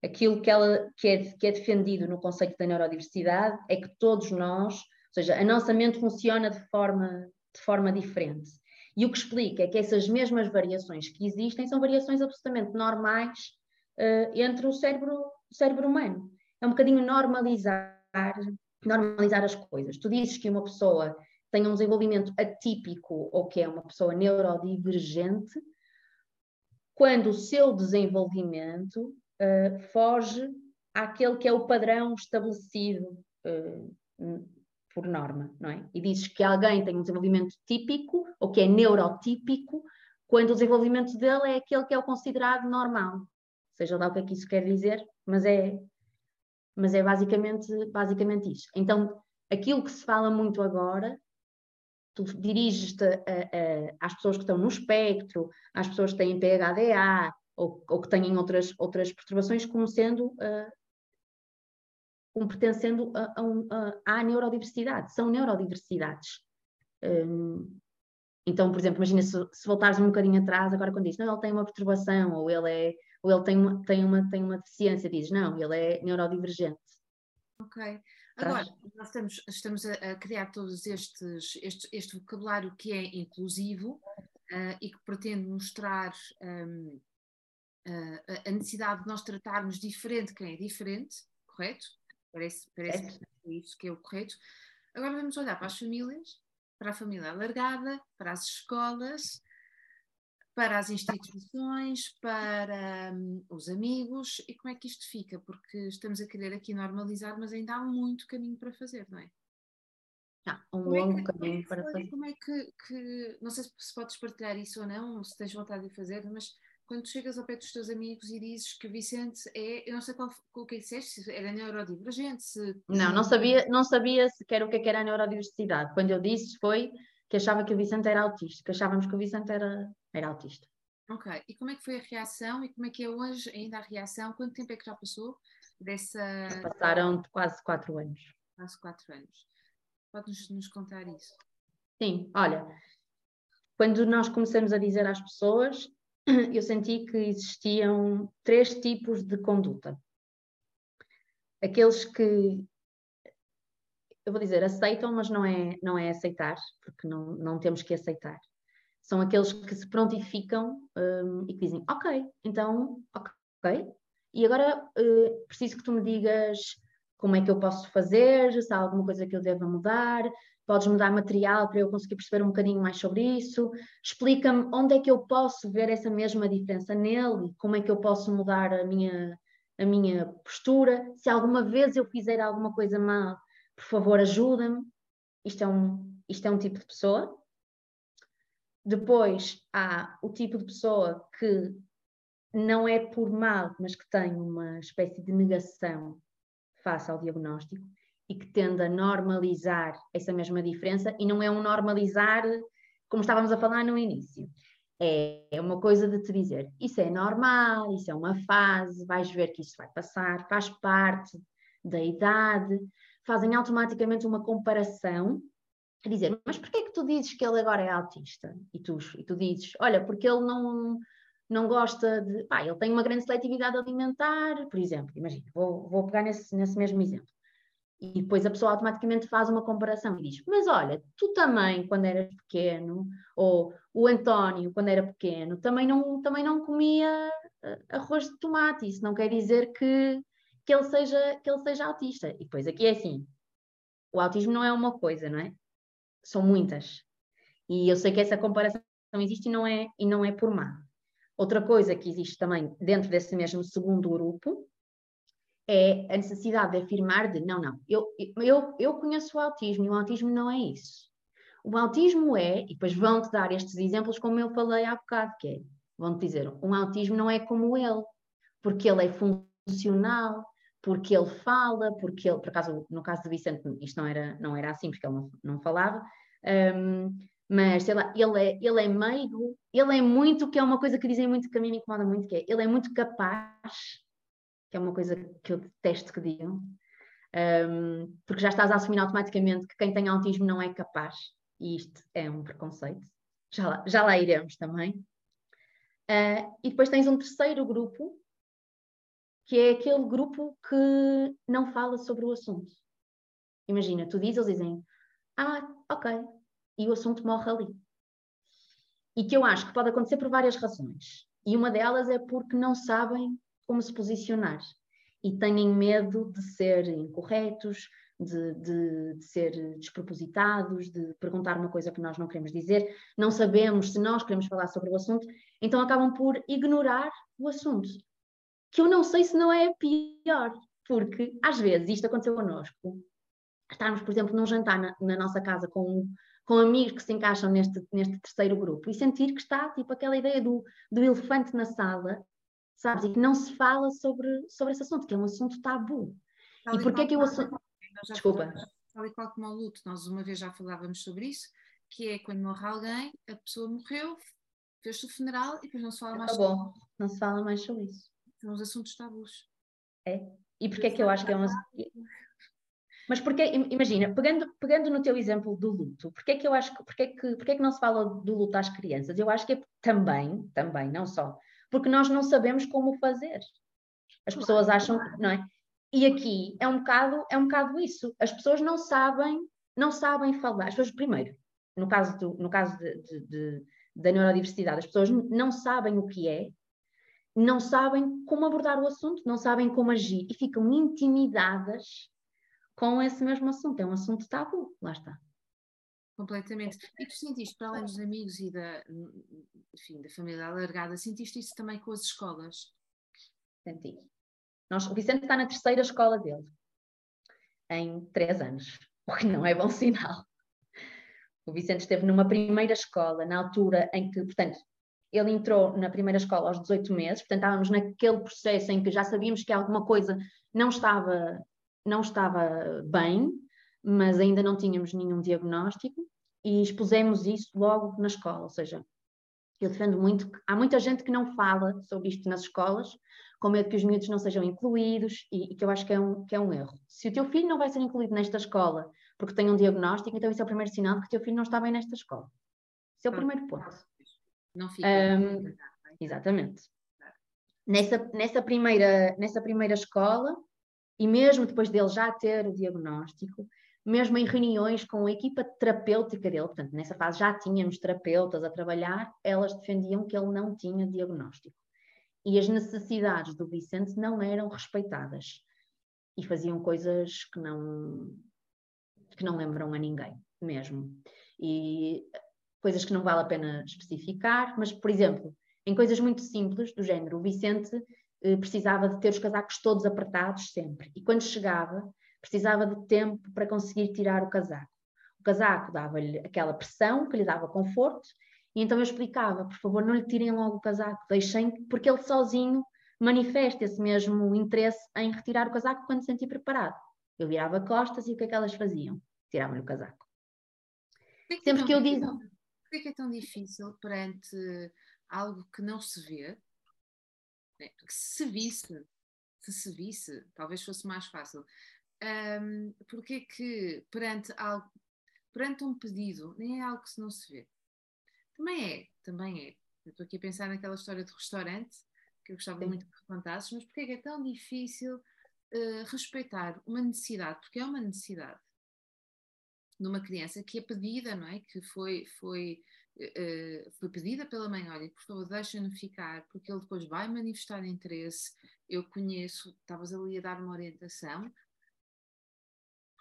Aquilo que, ela, que, é, que é defendido no conceito da neurodiversidade é que todos nós, ou seja, a nossa mente funciona de forma, de forma diferente. E o que explica é que essas mesmas variações que existem são variações absolutamente normais uh, entre o cérebro o cérebro humano. É um bocadinho normalizar, normalizar as coisas. Tu dizes que uma pessoa tem um desenvolvimento atípico ou que é uma pessoa neurodivergente, quando o seu desenvolvimento uh, foge àquele que é o padrão estabelecido uh, por norma, não é? E dizes que alguém tem um desenvolvimento típico ou que é neurotípico, quando o desenvolvimento dele é aquele que é o considerado normal seja lá o que é que isso quer dizer, mas é, mas é basicamente, basicamente isso. Então, aquilo que se fala muito agora, tu diriges-te às pessoas que estão no espectro, às pessoas que têm PHDA ou, ou que têm outras, outras perturbações como sendo uh, como pertencendo a, a a, à neurodiversidade, são neurodiversidades. Um, então, por exemplo, imagina se, se voltares um bocadinho atrás, agora quando diz, não, ele tem uma perturbação, ou ele é ou ele tem uma, tem uma, tem uma deficiência, diz, não, ele é neurodivergente. Ok. Agora, nós estamos, estamos a, a criar todos estes, este, este vocabulário que é inclusivo uh, e que pretende mostrar um, uh, a necessidade de nós tratarmos diferente quem é diferente, correto? Parece, parece que é isso que é o correto. Agora vamos olhar para as famílias, para a família alargada, para as escolas, para as instituições, para um, os amigos, e como é que isto fica? Porque estamos a querer aqui normalizar, mas ainda há muito caminho para fazer, não é? Há um como longo é que, caminho é para fazer. Como é que, que, não sei se podes partilhar isso ou não, se tens vontade de fazer, mas quando chegas ao pé dos teus amigos e dizes que Vicente é, eu não sei qual, o que disseste, se era neurodivergente, se... Não, não sabia, não sabia sequer o que, é que era a neurodiversidade. Quando eu disse foi que achava que o Vicente era autista, que achávamos que o Vicente era, era autista. Ok, e como é que foi a reação e como é que é hoje ainda a reação? Quanto tempo é que já passou? dessa. Passaram quase quatro anos. Quase quatro anos. Pode-nos nos contar isso? Sim, olha, quando nós começamos a dizer às pessoas, eu senti que existiam três tipos de conduta. Aqueles que, eu vou dizer, aceitam, mas não é, não é aceitar, porque não, não temos que aceitar. São aqueles que se prontificam um, e que dizem, ok, então, ok, e agora uh, preciso que tu me digas como é que eu posso fazer, se há alguma coisa que eu deva mudar, podes me dar material para eu conseguir perceber um bocadinho mais sobre isso, explica-me onde é que eu posso ver essa mesma diferença nele, como é que eu posso mudar a minha, a minha postura, se alguma vez eu fizer alguma coisa mal, por favor ajuda-me. Isto, é um, isto é um tipo de pessoa. Depois há o tipo de pessoa que não é por mal, mas que tem uma espécie de negação face ao diagnóstico e que tende a normalizar essa mesma diferença, e não é um normalizar como estávamos a falar no início. É uma coisa de te dizer, isso é normal, isso é uma fase, vais ver que isso vai passar, faz parte da idade, fazem automaticamente uma comparação, a dizer, mas porquê é que tu dizes que ele agora é autista? E tu, e tu dizes, olha, porque ele não, não gosta de. Pá, ele tem uma grande seletividade alimentar, por exemplo, imagina, vou, vou pegar nesse, nesse mesmo exemplo. E depois a pessoa automaticamente faz uma comparação e diz: Mas olha, tu também, quando eras pequeno, ou o António, quando era pequeno, também não, também não comia eh, arroz de tomate. Isso não quer dizer que, que, ele seja, que ele seja autista. E depois aqui é assim: o autismo não é uma coisa, não é? São muitas. E eu sei que essa comparação existe e não é, e não é por má. Outra coisa que existe também dentro desse mesmo segundo grupo é a necessidade de afirmar de não, não, eu, eu, eu conheço o autismo e o autismo não é isso. O autismo é, e depois vão-te dar estes exemplos como eu falei há bocado, que é, vão-te dizer, um autismo não é como ele, porque ele é funcional, porque ele fala, porque ele, por acaso, no caso de Vicente, isto não era, não era assim, porque ele não, não falava, um, mas sei lá, ele é, ele é meigo, ele é muito, que é uma coisa que dizem muito que a mim me incomoda muito, que é, ele é muito capaz, que é uma coisa que eu detesto que digam, um, porque já estás a assumir automaticamente que quem tem autismo não é capaz, e isto é um preconceito, já lá, já lá iremos também. Uh, e depois tens um terceiro grupo, que é aquele grupo que não fala sobre o assunto. Imagina, tu dizes, eles dizem, ah, ok, e o assunto morre ali. E que eu acho que pode acontecer por várias razões. E uma delas é porque não sabem como se posicionar e têm medo de ser incorretos, de, de, de, ser despropositados, de perguntar uma coisa que nós não queremos dizer, não sabemos se nós queremos falar sobre o assunto, então acabam por ignorar o assunto. Que eu não sei se não é pior, porque às vezes isto aconteceu connosco. Estarmos, por exemplo, num jantar na, na nossa casa com com amigos que se encaixam neste, neste terceiro grupo e sentir que está tipo aquela ideia do, do elefante na sala, sabes? E que não se fala sobre, sobre esse assunto, que é um assunto tabu. Tal e porquê é que o assunto. Desculpa. Tal e qual como o luto, nós uma vez já falávamos sobre isso, que é quando morre alguém, a pessoa morreu, fez-se o funeral e depois não se fala mais sobre isso. Não se fala mais sobre isso. São os assuntos tabus. É. E porquê é que eu acho que é um. Mas porque, imagina, pegando, pegando no teu exemplo do luto, porque é que eu acho que, porque é que, porque é que não se fala do luto às crianças? Eu acho que é também, também, não só, porque nós não sabemos como fazer. As pessoas acham que, não é? E aqui é um bocado, é um bocado isso. As pessoas não sabem, não sabem falar. As pessoas, primeiro, no caso, do, no caso de, de, de, da neurodiversidade, as pessoas não sabem o que é, não sabem como abordar o assunto, não sabem como agir e ficam intimidadas com esse mesmo assunto. É um assunto tabu, lá está. Completamente. E tu sentiste, para além dos amigos e da, enfim, da família alargada, sentiste isso também com as escolas? Senti. Nós, o Vicente está na terceira escola dele, em três anos, o que não é bom sinal. O Vicente esteve numa primeira escola, na altura em que, portanto, ele entrou na primeira escola aos 18 meses, portanto, estávamos naquele processo em que já sabíamos que alguma coisa não estava não estava bem, mas ainda não tínhamos nenhum diagnóstico e expusemos isso logo na escola. Ou seja, eu defendo muito que há muita gente que não fala sobre isto nas escolas, com medo que os miúdos não sejam incluídos, e, e, que eu acho que é, um, que é um erro. Se o teu filho não vai ser incluído nesta escola porque tem um diagnóstico, então isso é o primeiro sinal de que o teu filho não está bem nesta escola. Esse é o primeiro ponto. Não fica. Um, exatamente. Nessa, nessa, primeira, nessa primeira escola, e mesmo depois dele já ter o diagnóstico, mesmo em reuniões com a equipa terapêutica dele, portanto, nessa fase já tínhamos terapeutas a trabalhar, elas defendiam que ele não tinha diagnóstico. E as necessidades do Vicente não eram respeitadas. E faziam coisas que não, que não lembram a ninguém, mesmo. E coisas que não vale a pena especificar, mas, por exemplo, em coisas muito simples, do género, o Vicente eh, precisava de ter os casacos todos apertados sempre. E quando chegava, precisava de tempo para conseguir tirar o casaco. O casaco dava-lhe aquela pressão que lhe dava conforto, e então eu explicava: por favor, não lhe tirem logo o casaco, deixem, porque ele sozinho manifesta esse mesmo interesse em retirar o casaco quando se sentir preparado. Eu virava costas e o que é que elas faziam? Tiravam-lhe o casaco. Que que Sempre que eu digo. Por que é tão difícil perante algo que não se vê? Né? Porque se se visse, se se visse, talvez fosse mais fácil um, porque é que perante, algo, perante um pedido nem é algo que não se vê. Também é, também é. Eu estou aqui a pensar naquela história do restaurante, que eu gostava Sim. muito que contasses, mas porque é que é tão difícil uh, respeitar uma necessidade, porque é uma necessidade numa criança que é pedida, não é? Que foi, foi, uh, foi pedida pela mãe, olha, por favor, deixa-me ficar, porque ele depois vai manifestar interesse. Eu conheço, estavas ali a dar uma orientação,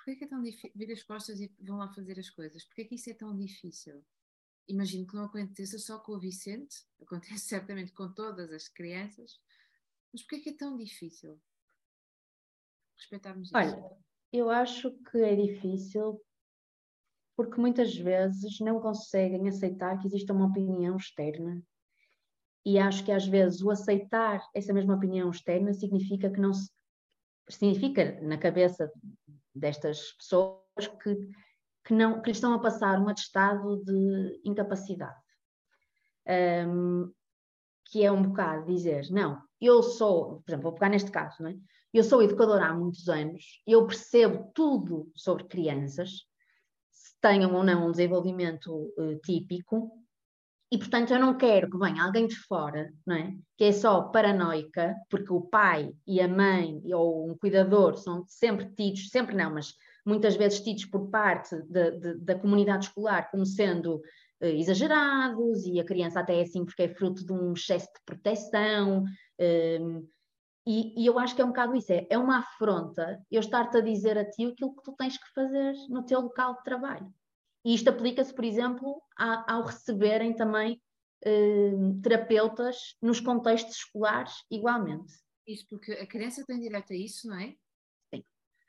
Porquê que é tão difícil? Vir as costas e vão lá fazer as coisas. Porquê que isso é tão difícil? Imagino que não aconteça só com o Vicente, acontece certamente com todas as crianças, mas porquê que é tão difícil respeitarmos isso? Olha, eu acho que é difícil porque muitas vezes não conseguem aceitar que exista uma opinião externa. E acho que às vezes o aceitar essa mesma opinião externa significa que não se significa na cabeça destas pessoas que, que, não, que lhes estão a passar um atestado de incapacidade. Um, que é um bocado dizer, não, eu sou, por exemplo, vou pegar neste caso, não é? eu sou educadora há muitos anos, eu percebo tudo sobre crianças, se tenham ou não um desenvolvimento uh, típico, e, portanto, eu não quero que venha alguém de fora, não é? que é só paranoica, porque o pai e a mãe ou um cuidador são sempre tidos, sempre não, mas muitas vezes tidos por parte de, de, da comunidade escolar como sendo uh, exagerados e a criança até é assim porque é fruto de um excesso de proteção. Ehm, e, e, eu acho que é um bocado isso, é, é uma afronta eu estar-te a dizer a ti aquilo que tu tens que fazer no teu local de trabalho. E isto aplica-se, por exemplo, a, ao receberem também eh, terapeutas nos contextos escolares, igualmente. Isso porque a criança tem direito a isso, não é? Sim.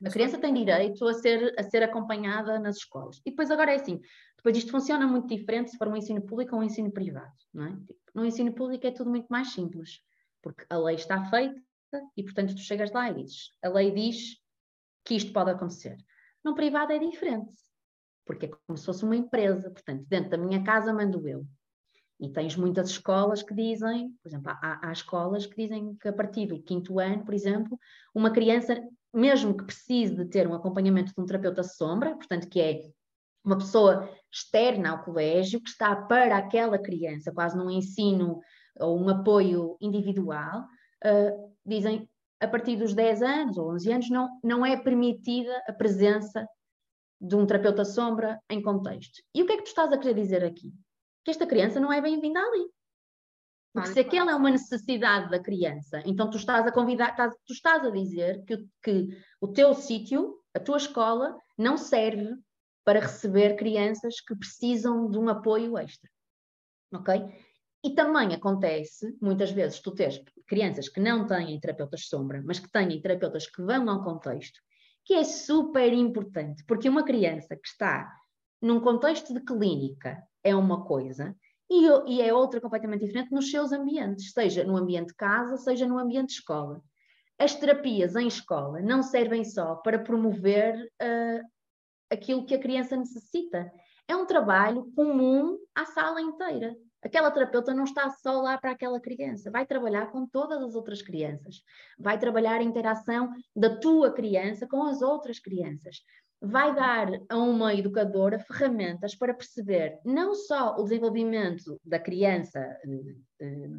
A criança tem direito a ser, a ser acompanhada nas escolas. E depois agora é assim, depois isto funciona muito diferente se for um ensino público ou um ensino privado, não é? Tipo, no ensino público é tudo muito mais simples, porque a lei está feita e, portanto, tu chegas lá e dizes, a lei diz que isto pode acontecer. No privado é diferente porque é como se fosse uma empresa, portanto, dentro da minha casa mando eu. E tens muitas escolas que dizem, por exemplo, há, há escolas que dizem que a partir do quinto ano, por exemplo, uma criança, mesmo que precise de ter um acompanhamento de um terapeuta sombra, portanto, que é uma pessoa externa ao colégio, que está para aquela criança, quase num ensino ou um apoio individual, uh, dizem a partir dos 10 anos ou 11 anos não, não é permitida a presença de um terapeuta sombra em contexto. E o que é que tu estás a querer dizer aqui? Que esta criança não é bem-vinda ali. Porque se aquela é uma necessidade da criança, então tu estás a convidar, estás, tu estás a dizer que, que o teu sítio, a tua escola, não serve para receber crianças que precisam de um apoio extra. Ok? E também acontece, muitas vezes, tu tens crianças que não têm terapeutas sombra, mas que têm terapeutas que vão ao contexto que é super importante, porque uma criança que está num contexto de clínica é uma coisa e, e é outra completamente diferente nos seus ambientes, seja no ambiente de casa, seja no ambiente de escola. As terapias em escola não servem só para promover uh, aquilo que a criança necessita. É um trabalho comum à sala inteira. Aquela terapeuta não está só lá para aquela criança, vai trabalhar com todas as outras crianças, vai trabalhar a interação da tua criança com as outras crianças, vai dar a uma educadora ferramentas para perceber não só o desenvolvimento da criança eh, eh,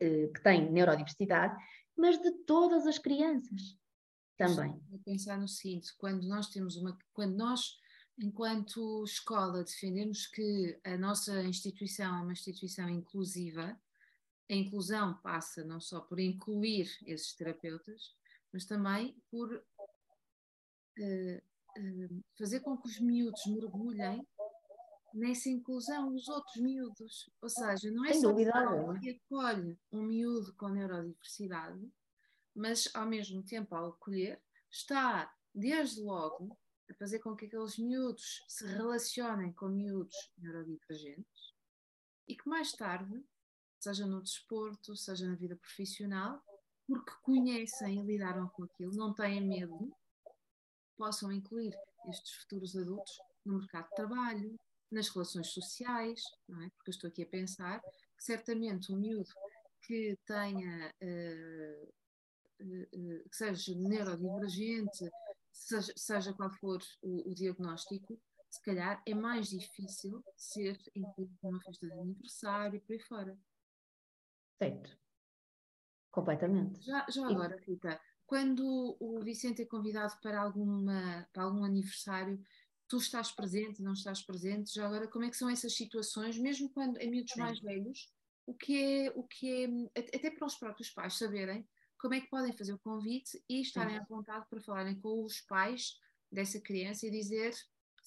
eh, que tem neurodiversidade, mas de todas as crianças também. Vou pensar no seguinte: quando nós temos uma, quando nós enquanto escola, defendemos que a nossa instituição é uma instituição inclusiva. A inclusão passa não só por incluir esses terapeutas, mas também por uh, uh, fazer com que os miúdos mergulhem nessa inclusão os outros miúdos. Ou seja, não é Sem só dúvida, que acolhe um miúdo com neurodiversidade, mas ao mesmo tempo, ao acolher, está desde logo a fazer com que aqueles miúdos se relacionem com miúdos neurodivergentes e que mais tarde, seja no desporto, seja na vida profissional, porque conhecem e lidaram com aquilo, não têm medo, possam incluir estes futuros adultos no mercado de trabalho, nas relações sociais, não é? Porque eu estou aqui a pensar que certamente um miúdo que tenha, uh, uh, uh, que seja neurodivergente, seja, seja qual for o, o, diagnóstico, se calhar é mais difícil ser incluído numa festa de aniversário e por aí fora. Certo. Completamente. Já, já agora, Rita, quando o Vicente é convidado para, alguma, para algum aniversário, tu estás presente, não estás presente, já agora como é que são essas situações, mesmo quando em miúdos mais velhos, o que é, o que é, até para os próprios pais saberem como é que podem fazer o convite e estarem à vontade para falarem com os pais dessa criança e dizer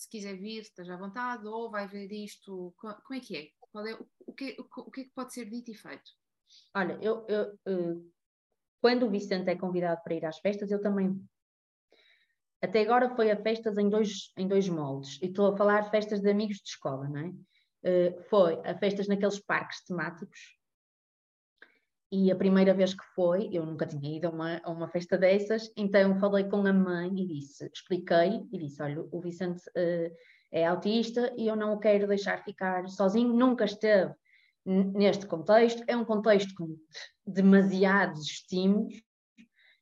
se quiser vir, esteja à vontade, ou vai ver isto, como é que é? É o, que, o, o que é que pode ser dito e feito? Olha, eu, eu, eu, quando o Vicente é convidado para ir às festas, eu também até agora foi a festas em dois, em dois moldes, e estou a falar de festas de amigos de escola, não é? Uh, foi a festas naqueles parques temáticos, e a primeira vez que foi, eu nunca tinha ido a uma, a uma festa dessas, então falei com a mãe e disse, expliquei e disse: Olha, o Vicente uh, é autista e eu não o quero deixar ficar sozinho, nunca esteve neste contexto, é um contexto com demasiados estímulos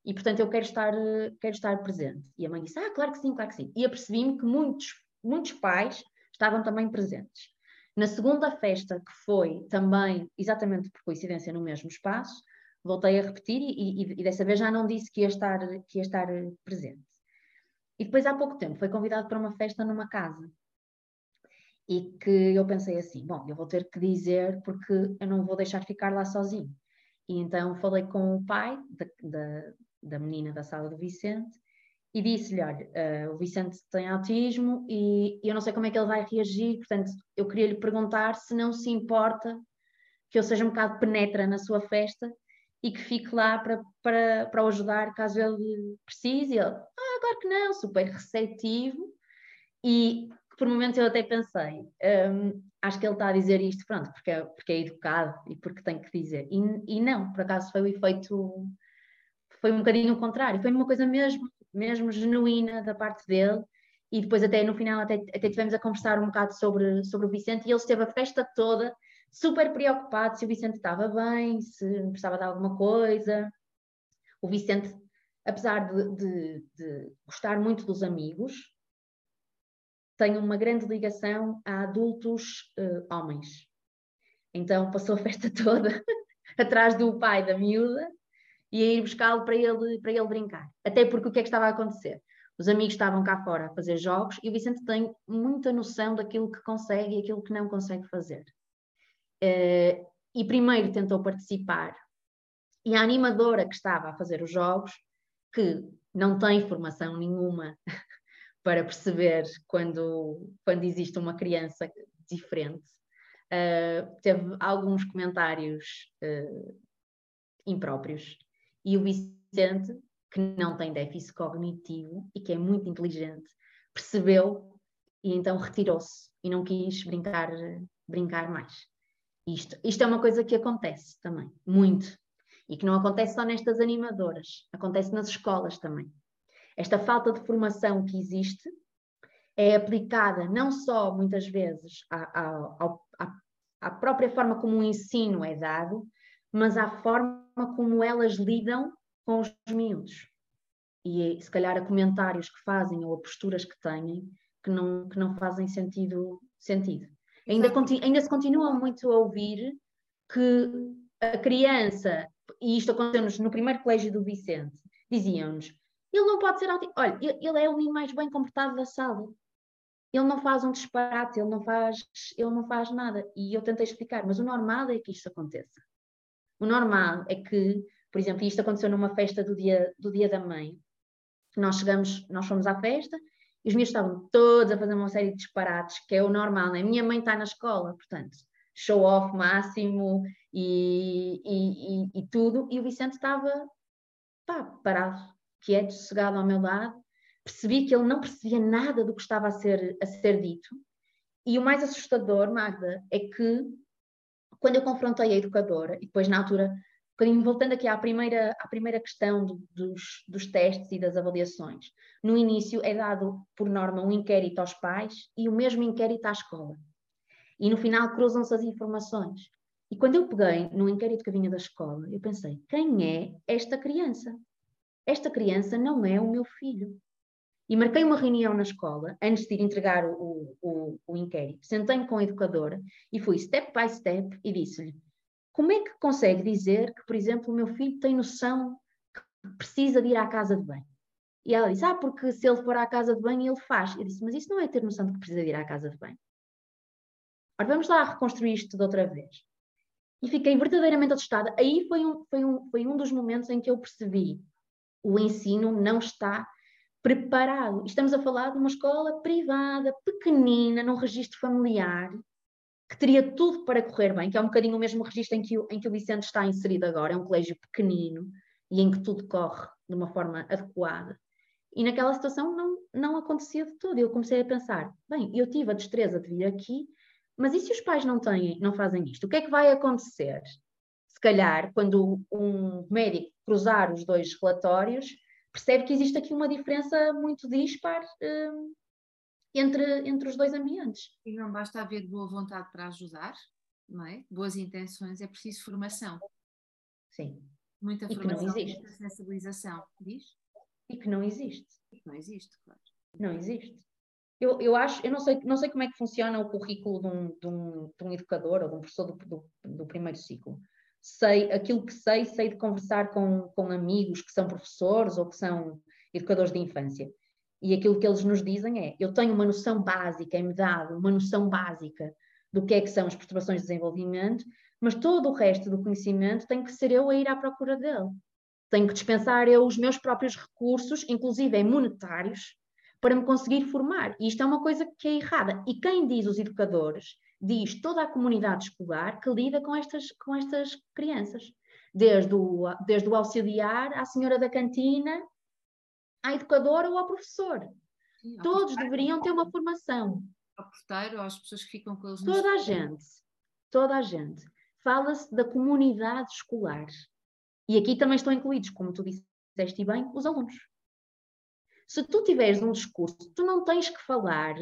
e portanto eu quero estar, quero estar presente. E a mãe disse: Ah, claro que sim, claro que sim. E apercebi-me que muitos, muitos pais estavam também presentes. Na segunda festa, que foi também, exatamente por coincidência, no mesmo espaço, voltei a repetir e, e, e dessa vez já não disse que ia, estar, que ia estar presente. E depois, há pouco tempo, foi convidado para uma festa numa casa. E que eu pensei assim: bom, eu vou ter que dizer porque eu não vou deixar ficar lá sozinho. E então falei com o pai da, da, da menina da sala do Vicente e disse-lhe: Olha, uh, o Vicente tem autismo e eu não sei como é que ele vai reagir, portanto, eu queria lhe perguntar se não se importa que eu seja um bocado penetra na sua festa e que fique lá para, para, para o ajudar caso ele precise. E ele, ah, claro que não, super receptivo. E por momentos eu até pensei, um, acho que ele está a dizer isto, pronto, porque é, porque é educado e porque tem que dizer. E, e não, por acaso foi o efeito, foi um bocadinho o contrário, foi uma coisa mesmo mesmo genuína da parte dele. E depois até no final até, até tivemos a conversar um bocado sobre, sobre o Vicente e ele esteve a festa toda super preocupado se o Vicente estava bem, se precisava de alguma coisa. O Vicente, apesar de, de, de gostar muito dos amigos, tem uma grande ligação a adultos uh, homens. Então passou a festa toda atrás do pai da miúda e a ir buscá-lo para ele, para ele brincar. Até porque o que é que estava a acontecer? Os amigos estavam cá fora a fazer jogos e o Vicente tem muita noção daquilo que consegue e aquilo que não consegue fazer. Uh, e primeiro tentou participar, e a animadora que estava a fazer os jogos, que não tem formação nenhuma para perceber quando, quando existe uma criança diferente, uh, teve alguns comentários uh, impróprios e o Vicente, que não tem déficit cognitivo e que é muito inteligente, percebeu e então retirou-se e não quis brincar, brincar mais. Isto, isto é uma coisa que acontece também, muito. E que não acontece só nestas animadoras, acontece nas escolas também. Esta falta de formação que existe é aplicada não só muitas vezes à, à, à, à própria forma como o ensino é dado, mas à forma como elas lidam com os miúdos. E se calhar a comentários que fazem ou a posturas que têm que não, que não fazem sentido. sentido. Ainda, ainda se continua muito a ouvir que a criança, e isto aconteceu-nos no primeiro colégio do Vicente, diziam-nos: ele não pode ser autista. Olha, ele é o menino mais bem comportado da sala. Ele não faz um disparate, ele não faz, ele não faz nada. E eu tentei explicar, mas o normal é que isto aconteça. O normal é que, por exemplo, isto aconteceu numa festa do dia, do dia da mãe. Nós chegamos, nós fomos à festa e os meus estavam todos a fazer uma série de disparates, que é o normal, né? Minha mãe está na escola, portanto, show off máximo e, e, e, e tudo. E o Vicente estava pá, parado, quieto, sossegado ao meu lado. Percebi que ele não percebia nada do que estava a ser, a ser dito. E o mais assustador, Magda, é que quando eu confrontei a educadora, e depois na altura, voltando aqui à primeira, à primeira questão do, dos, dos testes e das avaliações, no início é dado, por norma, um inquérito aos pais e o mesmo inquérito à escola. E no final cruzam-se as informações. E quando eu peguei no inquérito que vinha da escola, eu pensei: quem é esta criança? Esta criança não é o meu filho. E marquei uma reunião na escola, antes de ir entregar o, o, o inquérito. Sentei-me com a educadora e fui step by step e disse-lhe: como é que consegue dizer que, por exemplo, o meu filho tem noção que precisa de ir à casa de banho? E ela disse: Ah, porque se ele for à casa de banho, ele faz. Eu disse: Mas isso não é ter noção de que precisa de ir à casa de banho. Ora, vamos lá reconstruir isto de outra vez. E fiquei verdadeiramente assustada. Aí foi um, foi, um, foi um dos momentos em que eu percebi o ensino não está preparado. Estamos a falar de uma escola privada, pequenina, num registro familiar, que teria tudo para correr bem, que é um bocadinho o mesmo registro em que o, em que o Vicente está inserido agora, é um colégio pequenino e em que tudo corre de uma forma adequada. E naquela situação não, não acontecia de tudo. Eu comecei a pensar, bem, eu tive a destreza de vir aqui, mas e se os pais não têm, não fazem isto? O que é que vai acontecer? Se calhar, quando um médico cruzar os dois relatórios, percebe que existe aqui uma diferença muito dispar um, entre, entre os dois ambientes. E não basta haver boa vontade para ajudar, não é? Boas intenções, é preciso formação. Sim. Muita e formação, muita sensibilização. Diz? E que não existe. E que não existe, claro. Não existe. Eu, eu acho, eu não sei, não sei como é que funciona o currículo de um, de um, de um educador ou de um professor do, do, do primeiro ciclo sei aquilo que sei, sei de conversar com, com amigos que são professores ou que são educadores de infância. E aquilo que eles nos dizem é: eu tenho uma noção básica, é-me dado uma noção básica do que é que são as perturbações de desenvolvimento, mas todo o resto do conhecimento tem que ser eu a ir à procura dele. Tenho que dispensar eu os meus próprios recursos, inclusive monetários, para me conseguir formar. E isto é uma coisa que é errada. E quem diz os educadores diz toda a comunidade escolar que lida com estas, com estas crianças, desde o, desde o auxiliar à senhora da cantina, à educadora ou ao professor. Sim, ao Todos porteiro, deveriam ter uma formação. Ao porteiro, às pessoas que ficam com eles. Toda a gente, toda a gente. Fala-se da comunidade escolar. E aqui também estão incluídos, como tu disseste bem, os alunos. Se tu tiveres um discurso, tu não tens que falar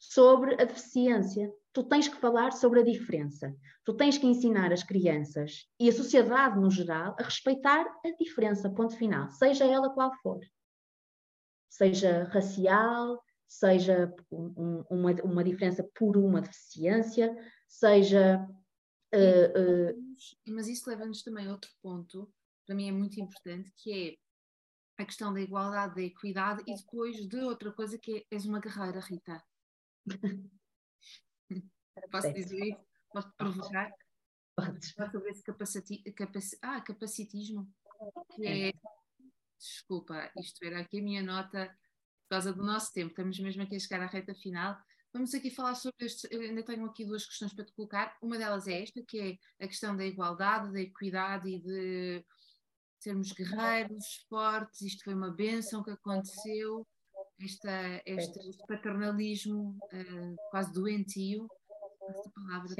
sobre a deficiência. Tu tens que falar sobre a diferença. Tu tens que ensinar as crianças e a sociedade no geral a respeitar a diferença, ponto final, seja ela qual for. Seja racial, seja um, uma, uma diferença por uma deficiência, seja. Uh, uh... Mas isso leva-nos também a outro ponto, para mim é muito importante, que é a questão da igualdade, da equidade e depois de outra coisa que é, és uma guerreira, Rita. Posso dizer isso? Posso provocar? Podes. Sobre esse capaciti capaci ah, capacitismo, que é, desculpa, isto era aqui a minha nota por causa do nosso tempo, estamos mesmo aqui a chegar à reta final. Vamos aqui falar sobre este, eu ainda tenho aqui duas questões para te colocar. Uma delas é esta, que é a questão da igualdade, da equidade e de sermos guerreiros, fortes, isto foi uma benção que aconteceu esta, este, este paternalismo uh, quase doentio, esta palavra,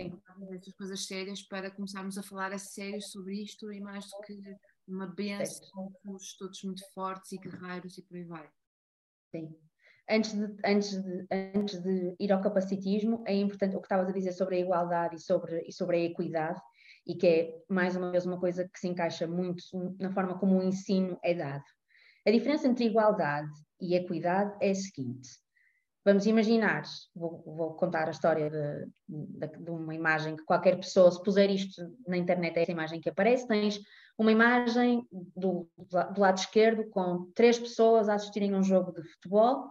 estas coisas sérias, para começarmos a falar a sério sobre isto e mais do que uma benção, somos todos muito fortes e guerreiros e por aí vai. Sim. antes de, antes, de, antes de ir ao capacitismo, é importante o que estavas a dizer sobre a igualdade e sobre, e sobre a equidade, e que é, mais uma vez, uma coisa que se encaixa muito na forma como o ensino é dado. A diferença entre igualdade e equidade é a seguinte: vamos imaginar, vou, vou contar a história de, de, de, uma imagem que qualquer pessoa, se puser isto na internet, é essa imagem que aparece, tens uma imagem do, do lado esquerdo com três pessoas a assistirem a um jogo de futebol,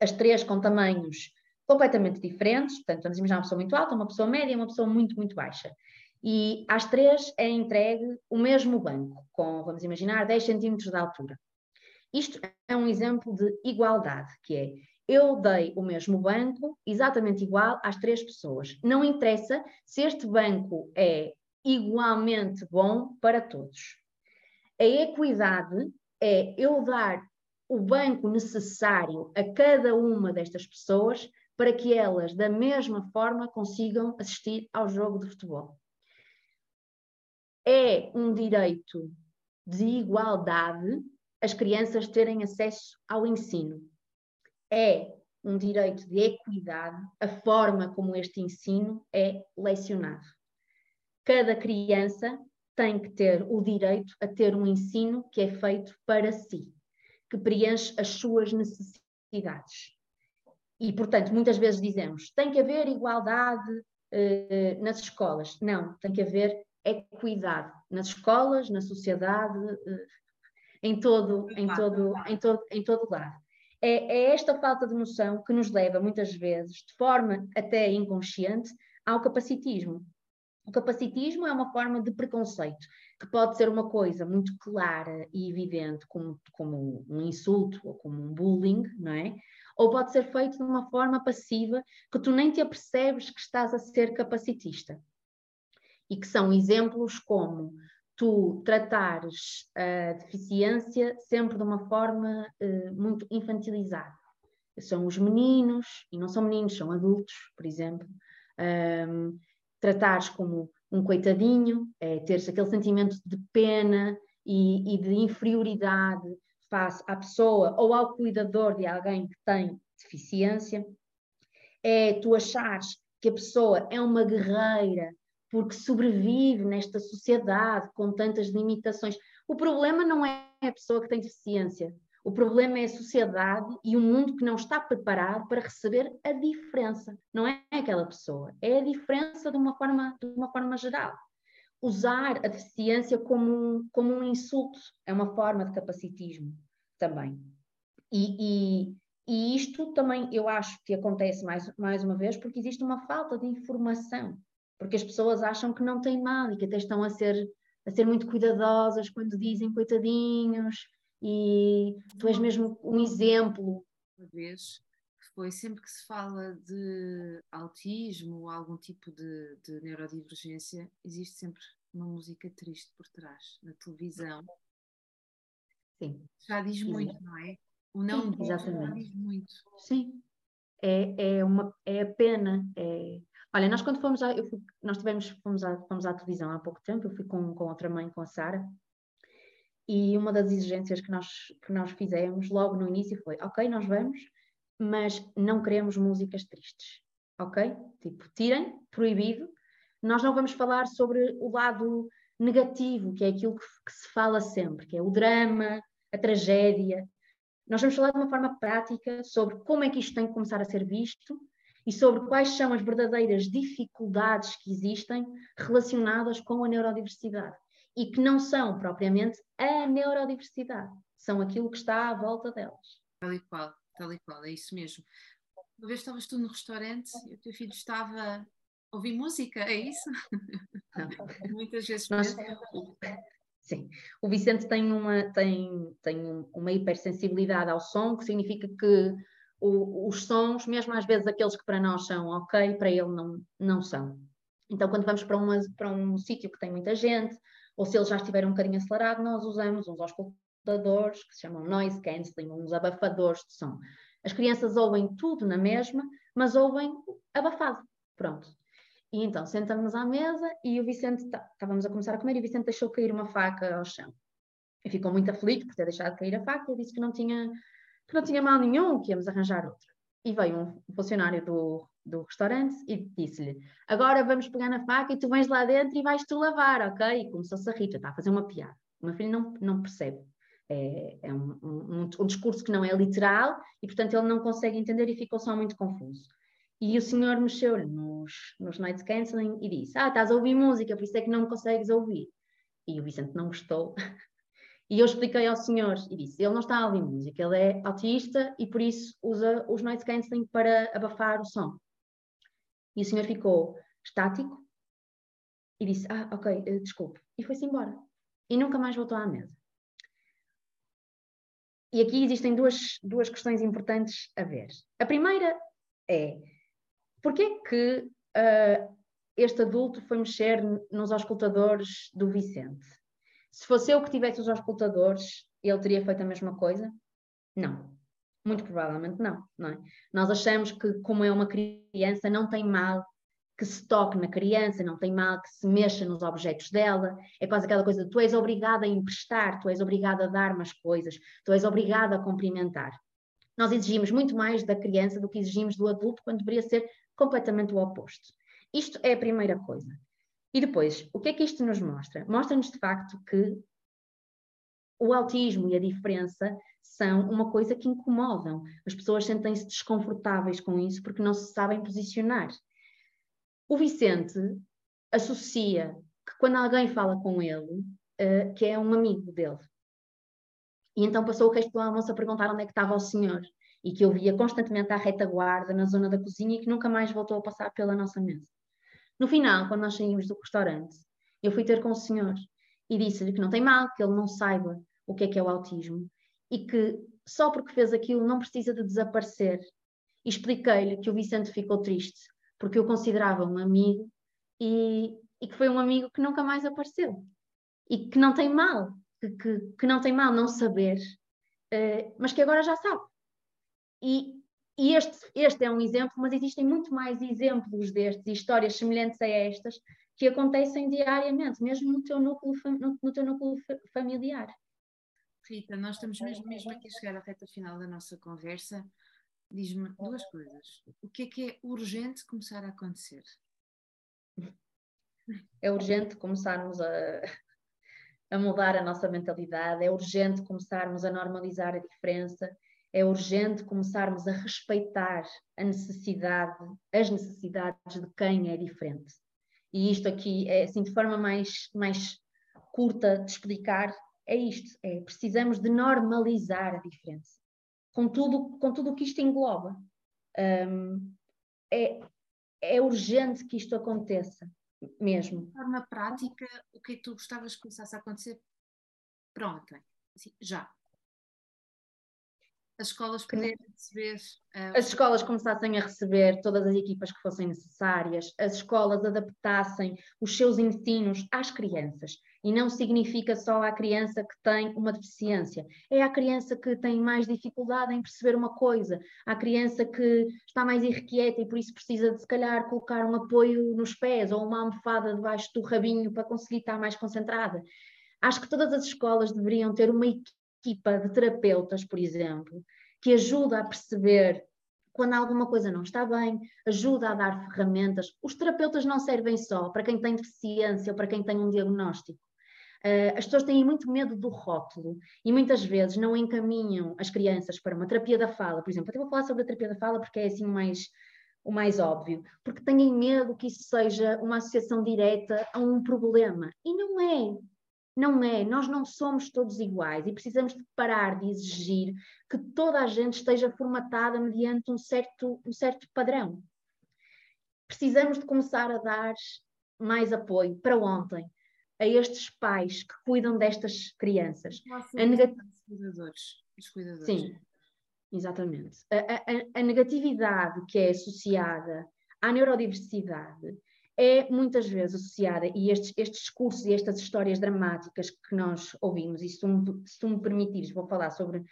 as três com tamanhos completamente diferentes, portanto, vamos imaginar uma pessoa muito alta, uma pessoa média e uma pessoa muito, muito baixa. E às três é entregue o mesmo banco, com, vamos imaginar, 10 centímetros de altura. Isto é um exemplo de igualdade, que é eu dei o mesmo banco exatamente igual às três pessoas. Não interessa se este banco é igualmente bom para todos. A equidade é eu dar o banco necessário a cada uma destas pessoas para que elas, da mesma forma, consigam assistir ao jogo de futebol. É um direito de igualdade as crianças terem acesso ao ensino. É um direito de equidade a forma como este ensino é lecionado. Cada criança tem que ter o direito a ter um ensino que é feito para si, que preenche as suas necessidades. E, portanto, muitas vezes dizemos tem que haver igualdade eh, nas escolas. Não, tem que haver equidade nas escolas, na sociedade, eh, em todo, em todo, em todo, em todo lado. É, é esta falta de noção que nos leva, muitas vezes, de forma até inconsciente, ao capacitismo. O capacitismo é uma forma de preconceito, que pode ser uma coisa muito clara e evidente, como, como um insulto ou como um bullying, não é? Ou pode ser feito de uma forma passiva, que tu nem te apercebes que estás a ser capacitista. E que são exemplos como tu tratares a deficiência sempre de uma forma uh, muito infantilizada. São os meninos, e não são meninos, são adultos, por exemplo. Um, tratares como um coitadinho, é teres aquele sentimento de pena e, e de inferioridade face à pessoa ou ao cuidador de alguém que tem deficiência. É tu achares que a pessoa é uma guerreira porque sobrevive nesta sociedade com tantas limitações. O problema não é a pessoa que tem deficiência, o problema é a sociedade e o mundo que não está preparado para receber a diferença. Não é aquela pessoa, é a diferença de uma forma, de uma forma geral. Usar a deficiência como um, como um insulto é uma forma de capacitismo também. E, e, e isto também eu acho que acontece mais, mais uma vez porque existe uma falta de informação porque as pessoas acham que não têm mal e que até estão a ser, a ser muito cuidadosas quando dizem coitadinhos e tu és mesmo um exemplo. Uma vez foi sempre que se fala de autismo ou algum tipo de, de neurodivergência, existe sempre uma música triste por trás, na televisão. Sim. Já diz muito, não é? O não Sim, exatamente. já diz muito. Sim. É, é, uma, é a pena, é, Olha, nós quando fomos, à, fui, nós tivemos, fomos à, fomos à televisão há pouco tempo, eu fui com, com outra mãe, com a Sara, e uma das exigências que nós, que nós fizemos logo no início foi, ok, nós vamos, mas não queremos músicas tristes, ok? Tipo, tirem, proibido, nós não vamos falar sobre o lado negativo, que é aquilo que, que se fala sempre, que é o drama, a tragédia. Nós vamos falar de uma forma prática sobre como é que isto tem que começar a ser visto e sobre quais são as verdadeiras dificuldades que existem relacionadas com a neurodiversidade e que não são propriamente a neurodiversidade, são aquilo que está à volta delas. Tal e qual, tal e qual, é isso mesmo. Uma vez estavas tu no restaurante e o teu filho estava a ouvir música, é isso? Muitas vezes. Nós, sim, o Vicente tem uma, tem, tem uma hipersensibilidade ao som, que significa que o, os sons, mesmo às vezes aqueles que para nós são ok, para ele não, não são. Então, quando vamos para, uma, para um sítio que tem muita gente, ou se ele já estiver um bocadinho acelerado, nós usamos uns auscultadores que se chamam noise cancelling, uns abafadores de som. As crianças ouvem tudo na mesma, mas ouvem abafado. Pronto. E então sentamos à mesa e o Vicente, tá, estávamos a começar a comer e o Vicente deixou cair uma faca ao chão. E ficou muito aflito por ter deixado cair a faca e disse que não tinha que não tinha mal nenhum, que íamos arranjar outro. E veio um funcionário do, do restaurante e disse-lhe: Agora vamos pegar na faca e tu vens lá dentro e vais-te lavar, ok? E começou-se a rir, está a fazer uma piada. O meu filho não, não percebe. É, é um, um, um, discurso que não é literal e, portanto, ele não consegue entender e ficou só muito confuso. E o senhor mexeu-lhe nos, nos night cancelling e disse: Ah, estás a ouvir música, por isso é que não me consegues ouvir. E o Vicente não gostou E eu expliquei ao senhor e disse: ele não está a ouvir música, ele é autista e por isso usa os noise cancelling para abafar o som. E o senhor ficou estático e disse: Ah, ok, eh, desculpe. E foi-se embora. E nunca mais voltou à mesa. E aqui existem duas, duas questões importantes a ver. A primeira é: porquê que uh, este adulto foi mexer nos auscultadores do Vicente? Se fosse eu que tivesse os auscultadores, ele teria feito a mesma coisa? Não. Muito provavelmente não, não é? Nós achamos que, como é uma criança, não tem mal que se toque na criança, não tem mal que se mexa nos objetos dela. É quase aquela coisa de tu és obrigada a emprestar, tu és obrigada a dar-me as coisas, tu és obrigada a cumprimentar. Nós exigimos muito mais da criança do que exigimos do adulto, quando deveria ser completamente o oposto. Isto é a primeira coisa. E depois, o que é que isto nos mostra? Mostra-nos de facto que o autismo e a diferença são uma coisa que incomodam. As pessoas sentem-se desconfortáveis com isso porque não se sabem posicionar. O Vicente associa que quando alguém fala com ele, uh, que é um amigo dele. E então passou o resto do almoço a perguntar onde é que estava o senhor. E que eu via constantemente à retaguarda na zona da cozinha e que nunca mais voltou a passar pela nossa mesa. No final, quando nós saímos do restaurante, eu fui ter com o senhor e disse-lhe que não tem mal, que ele não saiba o que é que é o autismo e que só porque fez aquilo não precisa de desaparecer. E expliquei-lhe que o Vicente ficou triste porque eu considerava um amigo e, e, que foi um amigo que nunca mais apareceu. E que não tem mal, que, que, que não tem mal não saber, uh, mas que agora já sabe. E e este, este é um exemplo, mas existem muito mais exemplos destes e histórias semelhantes a estas que acontecem diariamente, mesmo no teu núcleo, no, no teu núcleo familiar. Rita, nós estamos mesmo, mesmo aqui a chegar à reta final da nossa conversa. Diz-me duas coisas. O que é que é urgente começar a acontecer? É urgente começarmos a, a mudar a nossa mentalidade, é urgente começarmos a normalizar a diferença, é urgente começarmos a respeitar a necessidade, as necessidades de quem é diferente. E isto aqui é assim de forma mais, mais curta de explicar, é isto, é precisamos de normalizar a diferença. Com tudo, com tudo o que isto engloba. Um, é, é urgente que isto aconteça, mesmo. De forma prática, o que tu gostavas que começasse a acontecer para ontem? Assim, já as escolas poderem receber. Uh, as escolas começassem a receber todas as equipas que fossem necessárias, as escolas adaptassem os seus ensinos às crianças. E não significa só à criança que tem uma deficiência, é à criança que tem mais dificuldade em perceber uma coisa, à criança que está mais irrequieta e por isso precisa de, se calhar, colocar um apoio nos pés ou uma almofada debaixo do rabinho para conseguir estar mais concentrada. Acho que todas as escolas deveriam ter uma equipa de terapeutas, por exemplo, que ajuda a perceber quando alguma coisa não está bem, ajuda a dar ferramentas. Os terapeutas não servem só para quem tem deficiência ou para quem tem um diagnóstico. Uh, as pessoas têm muito medo do rótulo e muitas vezes não encaminham as crianças para uma terapia da fala, por exemplo. Até vou falar sobre a terapia da fala porque é assim mais, o mais óbvio, porque têm medo que isso seja uma associação direta a um problema. E não é. Não é, nós não somos todos iguais e precisamos de parar de exigir que toda a gente esteja formatada mediante um certo, um certo padrão. Precisamos de começar a dar mais apoio para ontem a estes pais que cuidam destas crianças. A negat... os cuidadores, os cuidadores. Sim, exatamente. A, a, a negatividade que é associada à neurodiversidade é muitas vezes associada, e estes, estes discursos e estas histórias dramáticas que nós ouvimos, e se tu me, se tu me permitires, vou falar sobre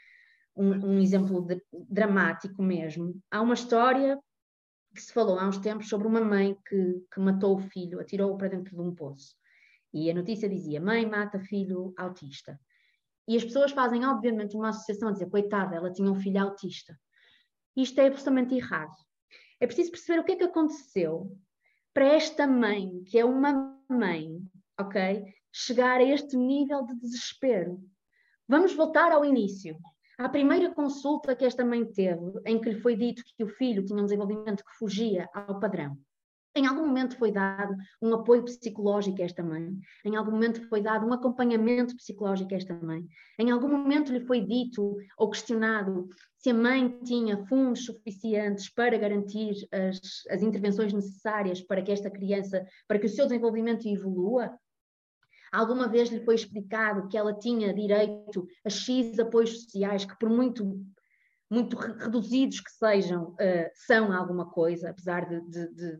um, um exemplo de, dramático mesmo. Há uma história que se falou há uns tempos sobre uma mãe que, que matou o filho, atirou-o para dentro de um poço. E a notícia dizia: mãe mata filho autista. E as pessoas fazem, obviamente, uma associação a dizer, coitada, ela tinha um filho autista. Isto é absolutamente errado. É preciso perceber o que é que aconteceu para esta mãe, que é uma mãe, ok, chegar a este nível de desespero. Vamos voltar ao início. À primeira consulta que esta mãe teve, em que lhe foi dito que o filho tinha um desenvolvimento que fugia ao padrão, em algum momento foi dado um apoio psicológico a esta mãe, em algum momento foi dado um acompanhamento psicológico a esta mãe, em algum momento lhe foi dito ou questionado se a mãe tinha fundos suficientes para garantir as, as intervenções necessárias para que esta criança, para que o seu desenvolvimento evolua. Alguma vez lhe foi explicado que ela tinha direito a X apoios sociais que, por muito muito reduzidos que sejam, uh, são alguma coisa, apesar de, de, de,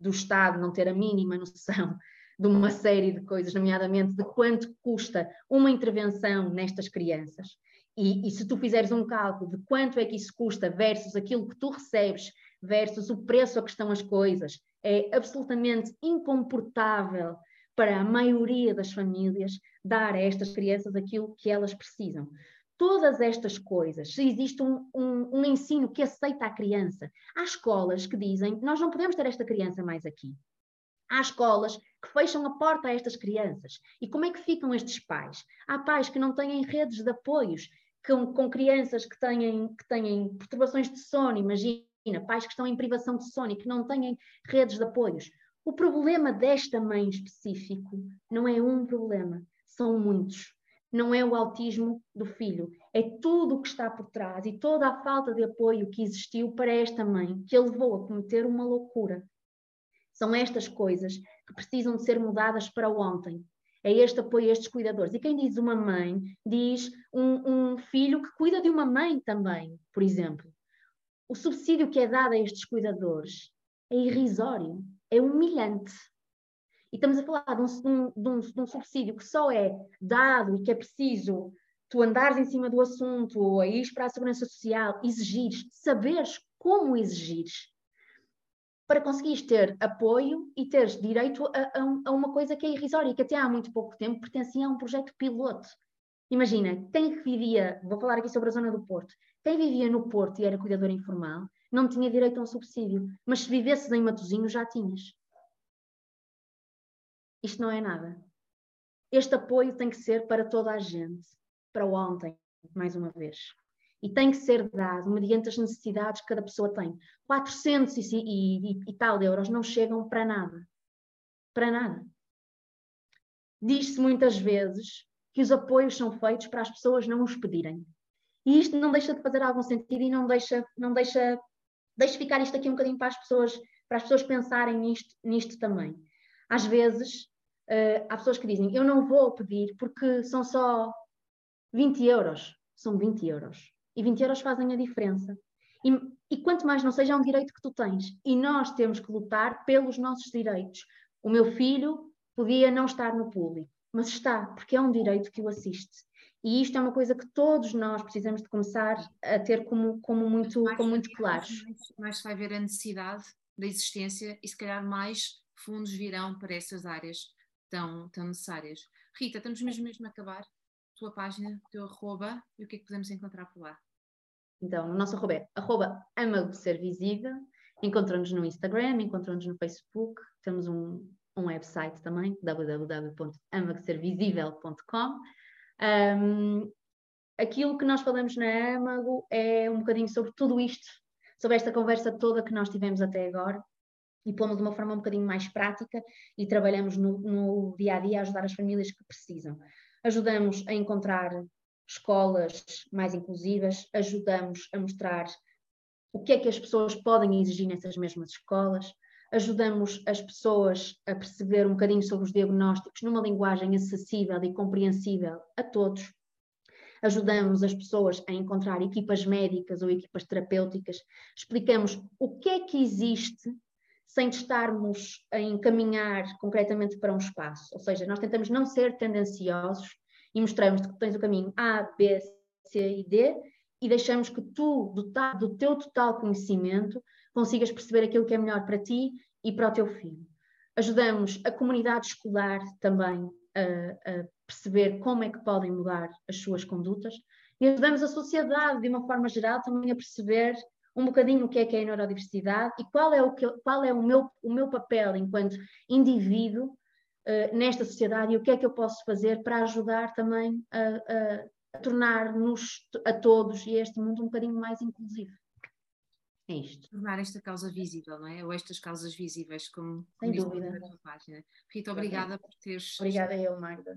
do Estado não ter a mínima noção de uma série de coisas, nomeadamente de quanto custa uma intervenção nestas crianças. E, e, se tu fizeres um cálculo de quanto é que isso custa versus aquilo que tu recebes, versus o preço a que estão as coisas, é absolutamente incomportável para a maioria das famílias dar a estas crianças aquilo que elas precisam todas estas coisas, se existe um, um, um, ensino que aceita a criança, há escolas que dizem nós não podemos ter esta criança mais aqui. Há escolas que fecham a porta a estas crianças. E como é que ficam estes pais? Há pais que não têm redes de apoios com, com crianças que têm, que têm perturbações de sono, imagina, pais que estão em privação de sono e que não têm redes de apoios. O problema desta mãe específico não é um problema, são muitos não é o autismo do filho, é tudo o que está por trás e toda a falta de apoio que existiu para esta mãe, que a levou a cometer uma loucura. São estas coisas que precisam de ser mudadas para ontem. É este apoio a estes cuidadores. E quem diz uma mãe, diz um, um filho que cuida de uma mãe também, por exemplo. O subsídio que é dado a estes cuidadores é irrisório, é humilhante. E estamos a falar de um, de, um, de um, subsídio que só é dado e que é preciso tu andares em cima do assunto, ou ir para a Segurança Social, exigires, saberes como exigires, para conseguires ter apoio e teres direito a, a, uma coisa que é irrisória, que até há muito pouco tempo pertencia a um projeto piloto. Imagina, quem vivia, vou falar aqui sobre a zona do Porto, quem vivia no Porto e era cuidador informal, não tinha direito a um subsídio, mas se vivesses em Matosinho já tinhas. Isto não é nada. Este apoio tem que ser para toda a gente, para ontem, mais uma vez. E tem que ser dado mediante as necessidades que cada pessoa tem. 400 e, e, e, tal euros não chegam para nada. Para nada. Diz-se muitas vezes que os apoios são feitos para as pessoas não os pedirem. E isto não deixa de fazer algum sentido e não deixa, não deixa, deixa ficar isto aqui um bocadinho para as pessoas, para as pessoas pensarem nisto, nisto também. Às vezes uh, há pessoas que dizem, eu não vou pedir porque são só 20 euros. São 20 euros. E 20 euros fazem a diferença. E, e quanto mais não seja, é um direito que tu tens. E nós temos que lutar pelos nossos direitos. O meu filho podia não estar no público, mas está, porque é um direito que o assiste. E isto é uma coisa que todos nós precisamos de começar a ter como, como muito, como muito claros. Mais, mais vai haver a necessidade da existência e se calhar mais fundos virão para essas áreas tão, tão necessárias. Rita, estamos mesmo mesmo a acabar. Tua página, teu arroba e o que é que podemos encontrar por lá? Então, o nosso arroba é arroba ama ser visível. Encontramos no Instagram, encontramos no Facebook, temos um, um website também, www.amagoservisível.com. Um, aquilo que nós falamos na Amago é um bocadinho sobre tudo isto, sobre esta conversa toda que nós tivemos até agora e pomos de uma forma um bocadinho mais prática e trabalhamos no, no dia a dia a ajudar as famílias que precisam. Ajudamos a encontrar escolas mais inclusivas, ajudamos a mostrar o que é que as pessoas podem exigir nessas mesmas escolas, ajudamos as pessoas a perceber um bocadinho sobre os diagnósticos numa linguagem acessível e compreensível a todos. Ajudamos as pessoas a encontrar equipas médicas ou equipas terapêuticas, explicamos o que é que existe sem estarmos a encaminhar concretamente para um espaço. Ou seja, nós tentamos não ser tendenciosos e mostramos que tens o caminho A, B, C e D e deixamos que tu, do, do teu total conhecimento, consigas perceber aquilo que é melhor para ti e para o teu filho. Ajudamos a comunidade escolar também a, a perceber como é que podem mudar as suas condutas e ajudamos a sociedade, de uma forma geral, também a perceber um bocadinho o que é que é a neurodiversidade e qual é o, que, qual é o, meu, o meu papel enquanto indivíduo uh, nesta sociedade e o que é que eu posso fazer para ajudar também a, a, tornar-nos a todos e este mundo um bocadinho mais inclusivo. É isto. Tornar esta causa visível, não é? Ou estas causas visíveis, como, Sem dúvida. página. Rita, obrigada por teres. Obrigada eu, Magda.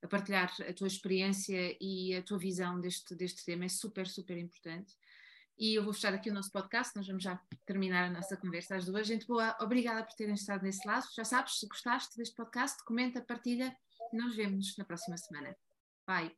A partilhar a tua experiência e a tua visão deste, deste tema é super, super importante. E eu vou fechar aqui o nosso podcast, nós vamos já terminar a nossa conversa às duas. Gente boa, obrigada por terem estado nesse laço. Já sabes, se gostaste deste podcast, comenta, partilha e nós vemos-nos na próxima semana. Bye!